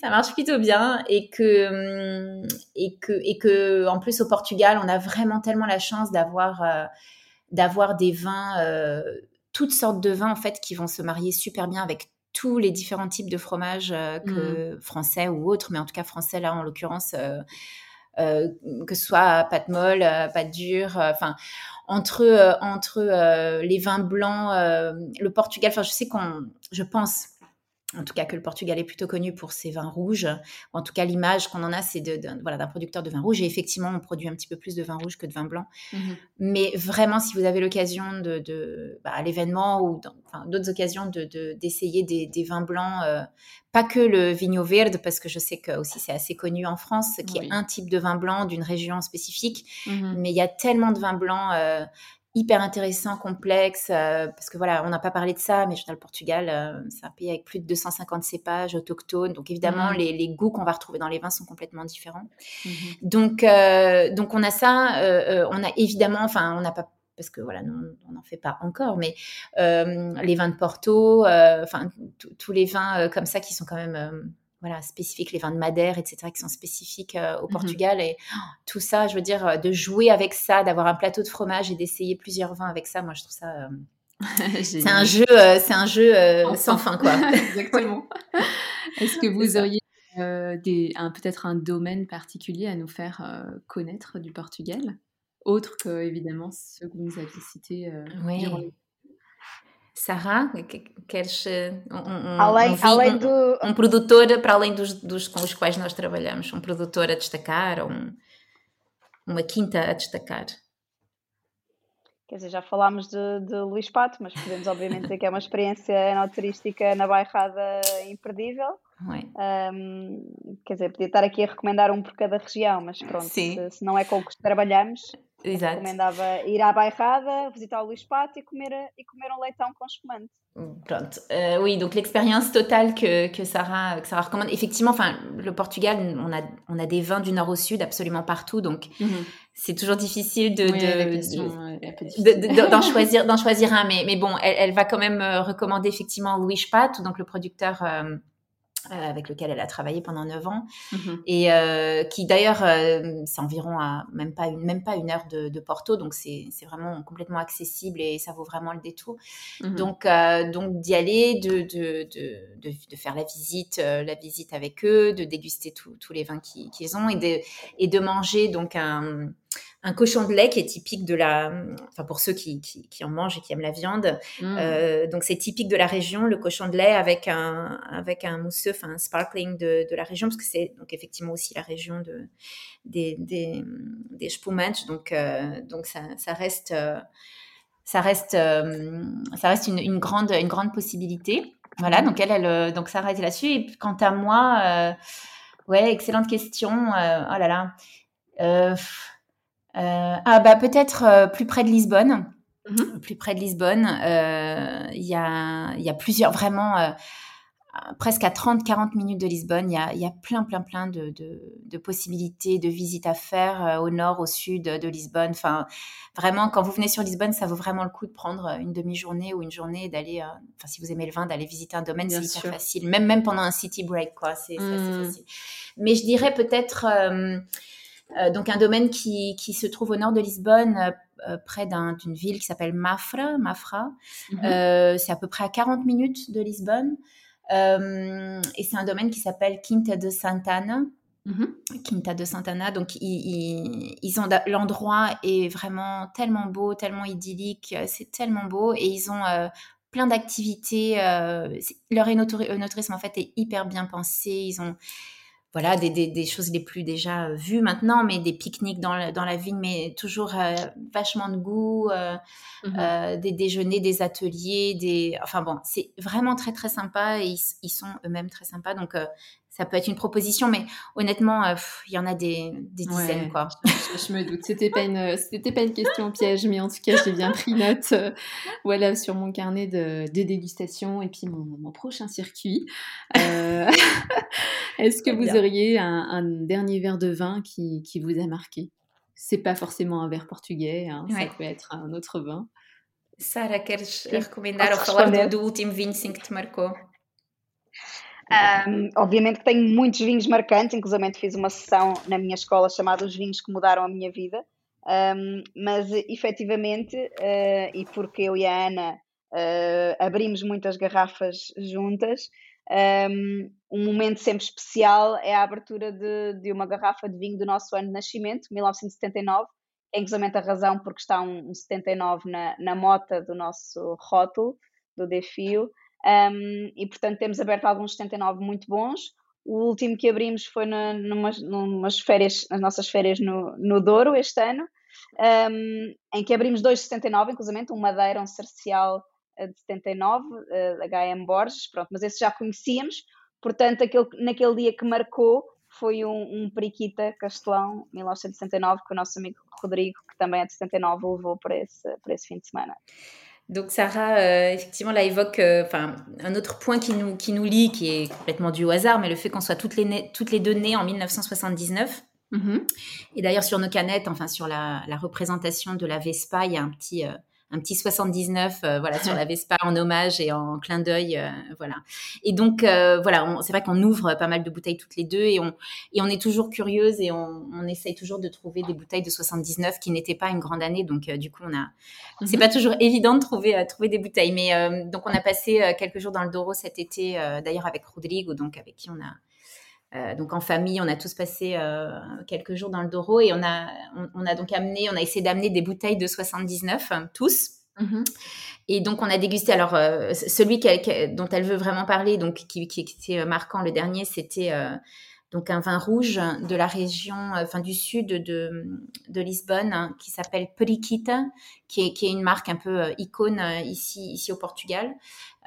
ça marche plutôt bien et que hum, et que et que en plus au Portugal, on a vraiment tellement la chance d'avoir euh, d'avoir des vins euh, toutes sortes de vins en fait qui vont se marier super bien avec tous les différents types de fromages euh, que mmh. français ou autres, mais en tout cas français là en l'occurrence que ce soit pâte molle, pâte dure, enfin entre entre les vins blancs, le Portugal. Enfin, je sais qu'on, je pense en tout cas que le Portugal est plutôt connu pour ses vins rouges. Ou en tout cas, l'image qu'on en a, c'est de, voilà, d'un producteur de vin rouge. Et effectivement, on produit un petit peu plus de vin rouge que de vin blanc. Mmh Mais vraiment, si vous avez l'occasion de, de bah, à l'événement ou d'autres occasions de, d'essayer des, des, vins blancs, euh, pas que le Vigno Verde, parce que je sais que aussi c'est assez connu en France, qui est un type de vin blanc d'une région spécifique. Mmh Mais il y a tellement de vins blancs. Euh, hyper intéressant, complexe, euh, parce que voilà, on n'a pas parlé de ça, mais je le Portugal, euh, c'est un pays avec plus de 250 cépages autochtones, donc évidemment, mmh. les, les, goûts qu'on va retrouver dans les vins sont complètement différents. Mmh donc, euh, donc on a ça, on a évidemment, enfin, on n'a pas parce que voilà, on n'en fait pas encore, mais les vins de Porto, enfin tous les vins comme ça qui sont quand même voilà, spécifiques, les vins de Madère, etc., qui sont spécifiques euh, au mmh Portugal. Et oh, tout ça, je veux dire, euh, de jouer avec ça, d'avoir un plateau de fromage et d'essayer plusieurs vins avec ça, moi, je trouve ça. Euh, c'est un jeu, c'est un jeu sans fin, quoi. Exactement. Est-ce que vous auriez peut-être un domaine particulier à nous faire connaître du Portugal, autre que évidemment ceux que vous nous avez cités oui. Sarah, queres um, um, além, um, além do... um, produtor para além dos, dos, com os quais nós trabalhamos, um produtor a destacar ou um, uma quinta a destacar? Quer dizer, já falámos de, de Luís Pato, mas podemos obviamente dizer que é uma experiência enoturística na Bairrada imperdível. Um, quer dizer, podia estar aqui a recomendar um por cada região, mas pronto, se, se, não é com o que trabalhamos, Exato. recomendava ir à Bairrada, visitar o Luís Pato e comer, e comer um leitão com espumante. Pronto. Euh, oui, donc l'expérience totale que, que, Sarah, que Sarah recommande. Effectivement, enfin, le Portugal, on a, on a des vins du nord au sud absolument partout, donc mm -hmm. c'est toujours difficile de, d'en choisir, d'en choisir un. Mais, mais bon, elle, elle, va quand même euh, recommander effectivement Louis Pat, donc le producteur euh, avec lequel elle a travaillé pendant 9 ans mhm. et euh, qui d'ailleurs euh, c'est environ à même pas une même pas une heure de, de Porto donc c'est vraiment complètement accessible et ça vaut vraiment le détour mhm. donc donc d'y aller de de, de de, faire la visite la visite avec eux de déguster tous les vins qu'ils ont et de et de manger donc un un cochon de lait qui est typique de la, enfin pour ceux qui, qui, en mangent et qui aiment la viande. Mm. Euh, donc c'est typique de la région, le cochon de lait avec un avec un mousseux, enfin un sparkling de, de la région parce que c'est donc effectivement aussi la région de des des, des Donc euh, donc ça, ça reste euh, ça reste ça reste une, une, grande une grande possibilité. Voilà donc elle elle donc ça arrête là-dessus et quant à moi ouais excellente question oh là là. Euh, ah bah peut-être euh, plus près de Lisbonne. Mhm. Plus près de Lisbonne, euh, il y, a, y a plusieurs, vraiment presque à 30-40 minutes de Lisbonne, il y a, y a, plein, plein, plein de, de, de, possibilités de visites à faire au nord, au sud de Lisbonne. Enfin, vraiment, quand vous venez sur Lisbonne, ça vaut vraiment le coup de prendre une demi-journée ou une journée d'aller, enfin, si vous aimez le vin, d'aller visiter un domaine, c'est hyper facile. Même, même pendant un city break, quoi, c'est mmh. facile. Mais je dirais peut-être euh, donc un domaine qui, qui, se trouve au nord de Lisbonne, euh, euh, près d'une ville qui s'appelle Mafra. Mafra. Mhm. c'est à peu près à 40 minutes de Lisbonne. et c'est un domaine qui s'appelle Quinta de Santana. Mhm. Quinta de Santana. Donc, ils, ils, ont l'endroit est vraiment tellement beau, tellement idyllique, c'est tellement beau, et ils ont plein d'activités. leur énotourisme en fait est hyper bien pensé. Ils ont voilà, des, des, des, choses les plus déjà euh, vues maintenant, mais des pique-niques dans, dans la ville, mais toujours euh, vachement de goût, euh, mmh euh, des déjeuners, des ateliers, des... Enfin bon, c'est vraiment très très sympa et ils, ils sont eux-mêmes très sympas. Donc ça peut être une proposition, mais honnêtement, euh, il y en a des, dizaines, quoi. Je, me doute. C'était pas une, c'était pas une question piège, mais en tout cas, j'ai bien pris note, euh, voilà, sur mon carnet de, dégustation et puis mon, prochain circuit. Euh, est-ce que vous auriez un, dernier verre de vin qui, vous a marqué? C'est pas forcément un verre portugais, hein, ça peut être un autre vin. Sarah, queres recomendar ou falar do, último vinho que te marcou? Um, obviamente que tenho muitos vinhos marcantes, inclusive fiz uma sessão na minha escola chamada Os Vinhos que Mudaram a Minha Vida, um, mas efetivamente, uh, e porque eu e a Ana uh, abrimos muitas garrafas juntas, um, um, momento sempre especial é a abertura de, de, uma garrafa de vinho do nosso ano de nascimento, 1979, é inclusive a razão porque está um, um 79 na, na mota do nosso rótulo, do Defio. Um, e portanto temos aberto alguns 79 muito bons. O último que abrimos foi na, numas, numas férias, nas nossas férias no, no Douro este ano, um, em que abrimos dois 79, inclusive um Madeira, um Cercial eh, de 79, uh, HM Borges, pronto, mas esse já conhecíamos, portanto aquele, naquele dia que marcou foi um, um Periquita Castelão, 1979, que o nosso amigo Rodrigo, que também é de 79, levou para esse, para esse fim de semana. Donc Sarah, euh, effectivement, là évoque euh, un autre point qui nous, qui nous lie, qui est complètement dû au hasard, mais le fait qu'on soit toutes les, toutes les deux nées en 1979. Mm-hmm. Et d'ailleurs, sur nos canettes, enfin sur la, la, représentation de la Vespa, il y a un petit, euh, un petit 79 euh, voilà sur la Vespa en hommage et en clin d'œil euh, voilà. Et donc euh, voilà c'est vrai qu'on ouvre pas mal de bouteilles toutes les deux et on et on est toujours curieuse et on, on essaye toujours de trouver des bouteilles de 79 qui n'étaient pas une grande année. Donc du coup on a c'est mhm. pas toujours évident de trouver trouver des bouteilles. Mais donc on a passé quelques jours dans le Douro cet été d'ailleurs avec Rodrigo donc avec qui on a euh, donc en famille, on a tous passé euh, quelques jours dans le Douro et on a, on, a donc amené, on a essayé d'amener des bouteilles de 79, tous. Mmh et donc, on a dégusté. Alors, celui dont elle veut vraiment parler, donc qui, qui était marquant, le dernier, c'était donc un vin rouge de la région, enfin du sud de, de Lisbonne, hein, qui s'appelle Periquita, qui est, qui est, une marque un peu icône ici, ici au Portugal.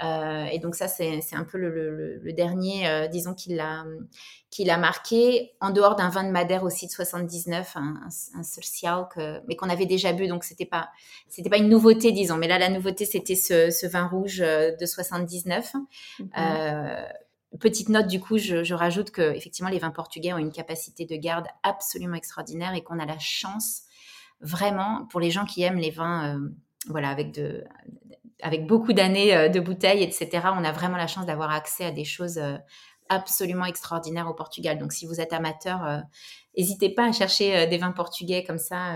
Euh, et donc ça, c'est un peu le, le, dernier, euh, disons, qu'il a, marqué, en dehors d'un vin de Madère aussi de 79, un, un, social, que, mais qu'on avait déjà bu, donc c'était pas, c'était pas une nouveauté, disons. Mais là, la nouveauté, c'était ce, ce, vin rouge euh, de 79. Mhm. Euh, petite note, du coup, je, je rajoute que effectivement, les vins portugais ont une capacité de garde absolument extraordinaire et qu'on a la chance, vraiment, pour les gens qui aiment les vins, voilà, avec de, avec beaucoup d'années euh, de bouteilles, etc., on a vraiment la chance d'avoir accès à des choses euh, absolument extraordinaires au Portugal. Donc, si vous êtes amateur, n'hésitez pas à chercher des vins portugais comme ça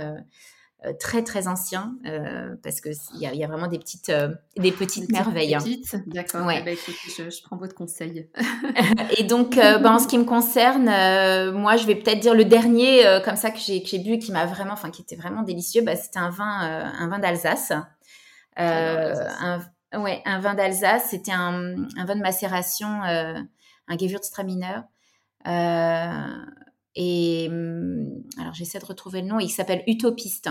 euh, très très ancien euh, parce que il y, y, a vraiment des petites euh, des petites merveilles. Hein. Petites, d'accord. Ouais. Eh ben, je, je, prends votre conseil. et donc, ben, en ce qui me concerne, moi, je vais peut-être dire le dernier comme ça que j'ai que j'ai bu qui m'a vraiment, enfin, qui était vraiment délicieux. Bah, c'était un vin un vin d'Alsace. Un ouais un vin d'Alsace. C'était un, un, vin de macération, un Gewürztraminer. Et hum, alors j'essaie de retrouver le nom. Il s'appelle Utopiste.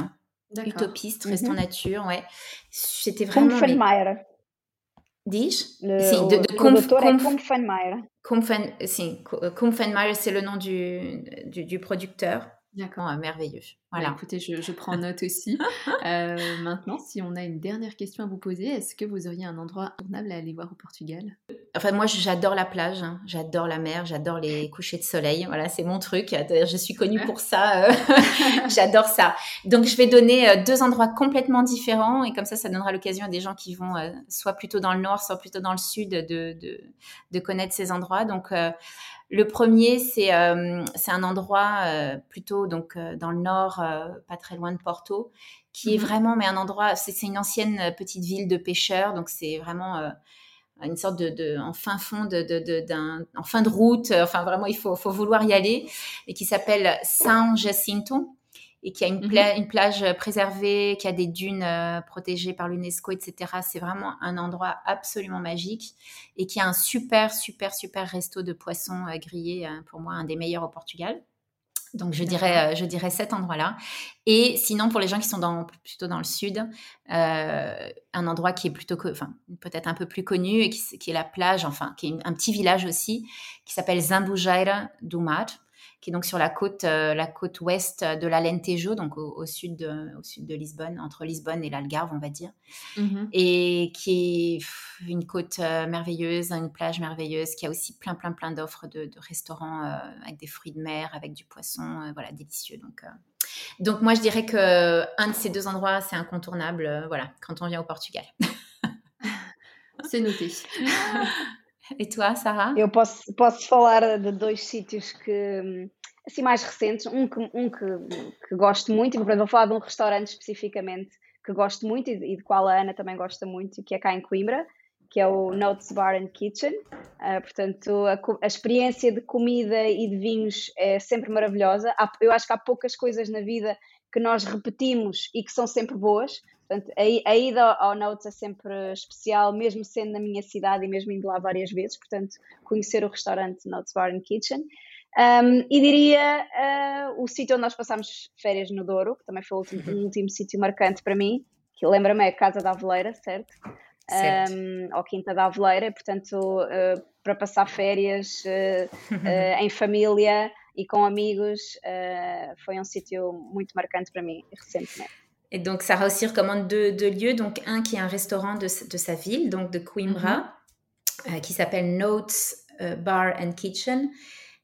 Utopiste, reste en mhm. nature, ouais. C'était vraiment. Kumpfenmeier. Dis-je? Si, de, de Kumpf, Kumpfenmeier. c'est le nom du, du, du producteur. D'accord, merveilleux. Bah, voilà. écoutez, je, prends note aussi. Euh, maintenant, si on a une dernière question à vous poser, est-ce que vous auriez un endroit tournable à aller voir au Portugal? Enfin, moi, j'adore la plage, hein. j'adore la mer, j'adore les couchers de soleil. Voilà, c'est mon truc. Je suis connue pour ça. Euh. j'adore ça. Donc, je vais donner euh, deux endroits complètement différents et comme ça, ça donnera l'occasion à des gens qui vont soit plutôt dans le nord, soit plutôt dans le sud de, de, de connaître ces endroits. Donc, le premier, c'est euh, un endroit euh, donc euh, dans le nord, euh, pas très loin de Porto, qui est mhm. vraiment mais un endroit. C'est une ancienne petite ville de pêcheurs, donc c'est vraiment une sorte de, de, en fin fond de, de, en fin de route. Enfin vraiment, il faut, faut vouloir y aller et qui s'appelle São Jacinto et qui a une, mmh une, plage préservée, qui a des dunes euh, protégées par l'UNESCO, etc. C'est vraiment un endroit absolument magique et qui a un super, super, super resto de poissons euh, grillés, euh, pour moi, un des meilleurs au Portugal. Donc je dirais, je dirais cet endroit-là. Et sinon, pour les gens qui sont dans, plutôt dans le sud, un endroit qui est plutôt, enfin peut-être un peu plus connu et qui, qui, est la plage, enfin qui est un petit village aussi, qui s'appelle Zambujeira do Mar qui est donc sur la côte, euh, la côte ouest de l'Alentejo, donc au, sud de, au sud de Lisbonne, entre Lisbonne et l'Algarve, on va dire, mm-hmm. et qui est une côte euh, merveilleuse, une plage merveilleuse, qui a aussi plein, plein, plein d'offres de, restaurants euh, avec des fruits de mer, avec du poisson, voilà, délicieux. Donc, donc moi, je dirais que un de ces deux endroits, c'est incontournable, voilà, quand on vient au Portugal. c'est noté. E toi, Sarah? Eu posso, posso falar de dois sítios que, assim, mais recentes. Um que, um que, que gosto muito, e vou falar de um restaurante especificamente que gosto muito e, e de qual a Ana também gosta muito, que é cá em Coimbra, que é o Notes Bar and Kitchen. Uh, portanto, a, a, experiência de comida e de vinhos é sempre maravilhosa. Há, eu acho que há poucas coisas na vida que nós repetimos e que são sempre boas. Portanto, a, a ida ao Notes é sempre especial, mesmo sendo na minha cidade e mesmo indo lá várias vezes. Portanto, conhecer o restaurante Notes Bar and Kitchen. Um, e diria uh, o sítio onde nós passámos férias no Douro, que também foi o último, uhum. último sítio marcante para mim, que lembra-me é a Casa da Aveleira, certo? certo. Um, ou Quinta da Aveleira, portanto, uh, para passar férias uh, uh, em família e com amigos, foi um sítio muito marcante para mim recentemente. Et donc, Sarah aussi recommande deux, deux, lieux. Donc, un qui est un restaurant de, de sa ville, donc de Coimbra, mm -hmm. qui s'appelle Notes Bar and Kitchen.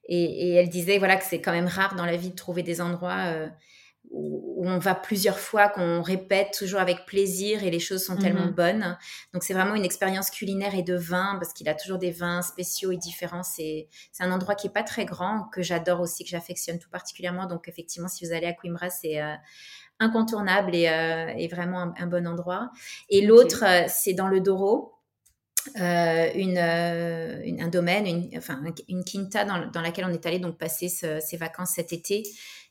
Et, et, elle disait voilà que c'est quand même rare dans la vie de trouver des endroits où, on va plusieurs fois, qu'on répète toujours avec plaisir et les choses sont tellement mhm. bonnes. Donc c'est vraiment une expérience culinaire et de vin parce qu'il a toujours des vins spéciaux et différents. C'est un endroit qui est pas très grand, que j'adore aussi, que j'affectionne tout particulièrement. Donc effectivement, si vous allez à Coimbra, c'est euh, incontournable et, euh, vraiment un, bon endroit. Et l'autre, euh, c'est dans le Douro. une, un domaine, une, enfin une quinta dans, dans, laquelle on est allé donc passer ses vacances cet été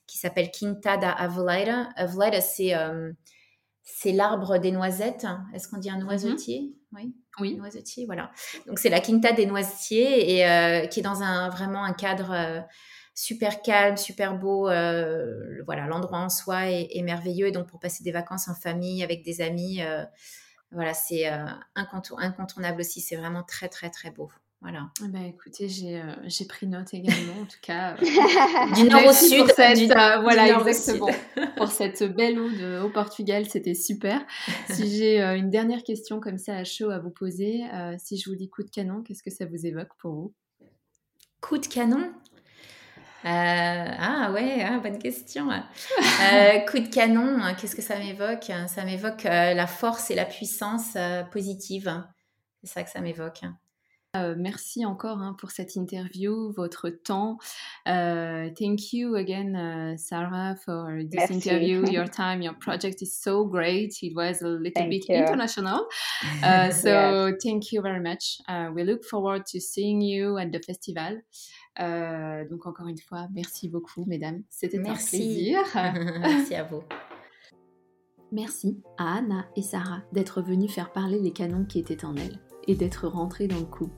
qui s'appelle Quinta da Aveleira. Aveleira, c'est euh, c'est l'arbre des noisettes. Est-ce qu'on dit un noisetier? Oui? Oui. Noisetier, voilà. Donc c'est la quinta des noisetiers et qui est dans un vraiment un cadre super calme, super beau. voilà, l'endroit en soi est, merveilleux. Et donc pour passer des vacances en famille avec des amis, voilà, c'est incontournable aussi. C'est vraiment très très très beau. Voilà. Ben, écoutez, euh, j'ai pris note également, en tout cas. Euh, du nord au sud. Cette, euh, voilà, exactement. pour cette belle eau de, au Portugal, c'était super. si j'ai une dernière question comme ça à chaud à vous poser, si je vous dis coup de canon, qu'est-ce que ça vous évoque pour vous? Coup de canon? Ah ouais, hein, bonne question. coup de canon, qu'est-ce que ça m'évoque? Ça m'évoque la force et la puissance positive. C'est ça que ça m'évoque. Euh, merci encore hein, pour cette interview, votre temps. Uh, thank you again, uh, Sarah, for this merci. interview. Your time, your project is so great. It was a little thank bit you. international. Uh, so yes. thank you very much. Uh, we look forward to seeing you at the festival. Euh, donc encore une fois, merci beaucoup, mesdames. C'était un plaisir. merci à vous. Merci à Anna et Sarah d'être venues faire parler les canons qui étaient en elles et d'être rentrées dans le coup.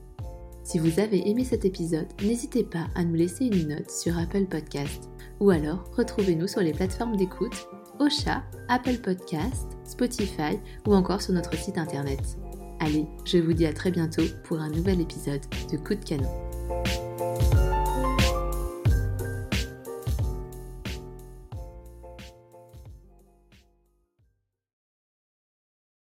Si vous avez aimé cet épisode, n'hésitez pas à nous laisser une note sur Apple Podcast ou alors retrouvez-nous sur les plateformes d'écoute Ocha, Apple Podcast, Spotify ou encore sur notre site internet. Allez, je vous dis à très bientôt pour un nouvel épisode de Coup de canon.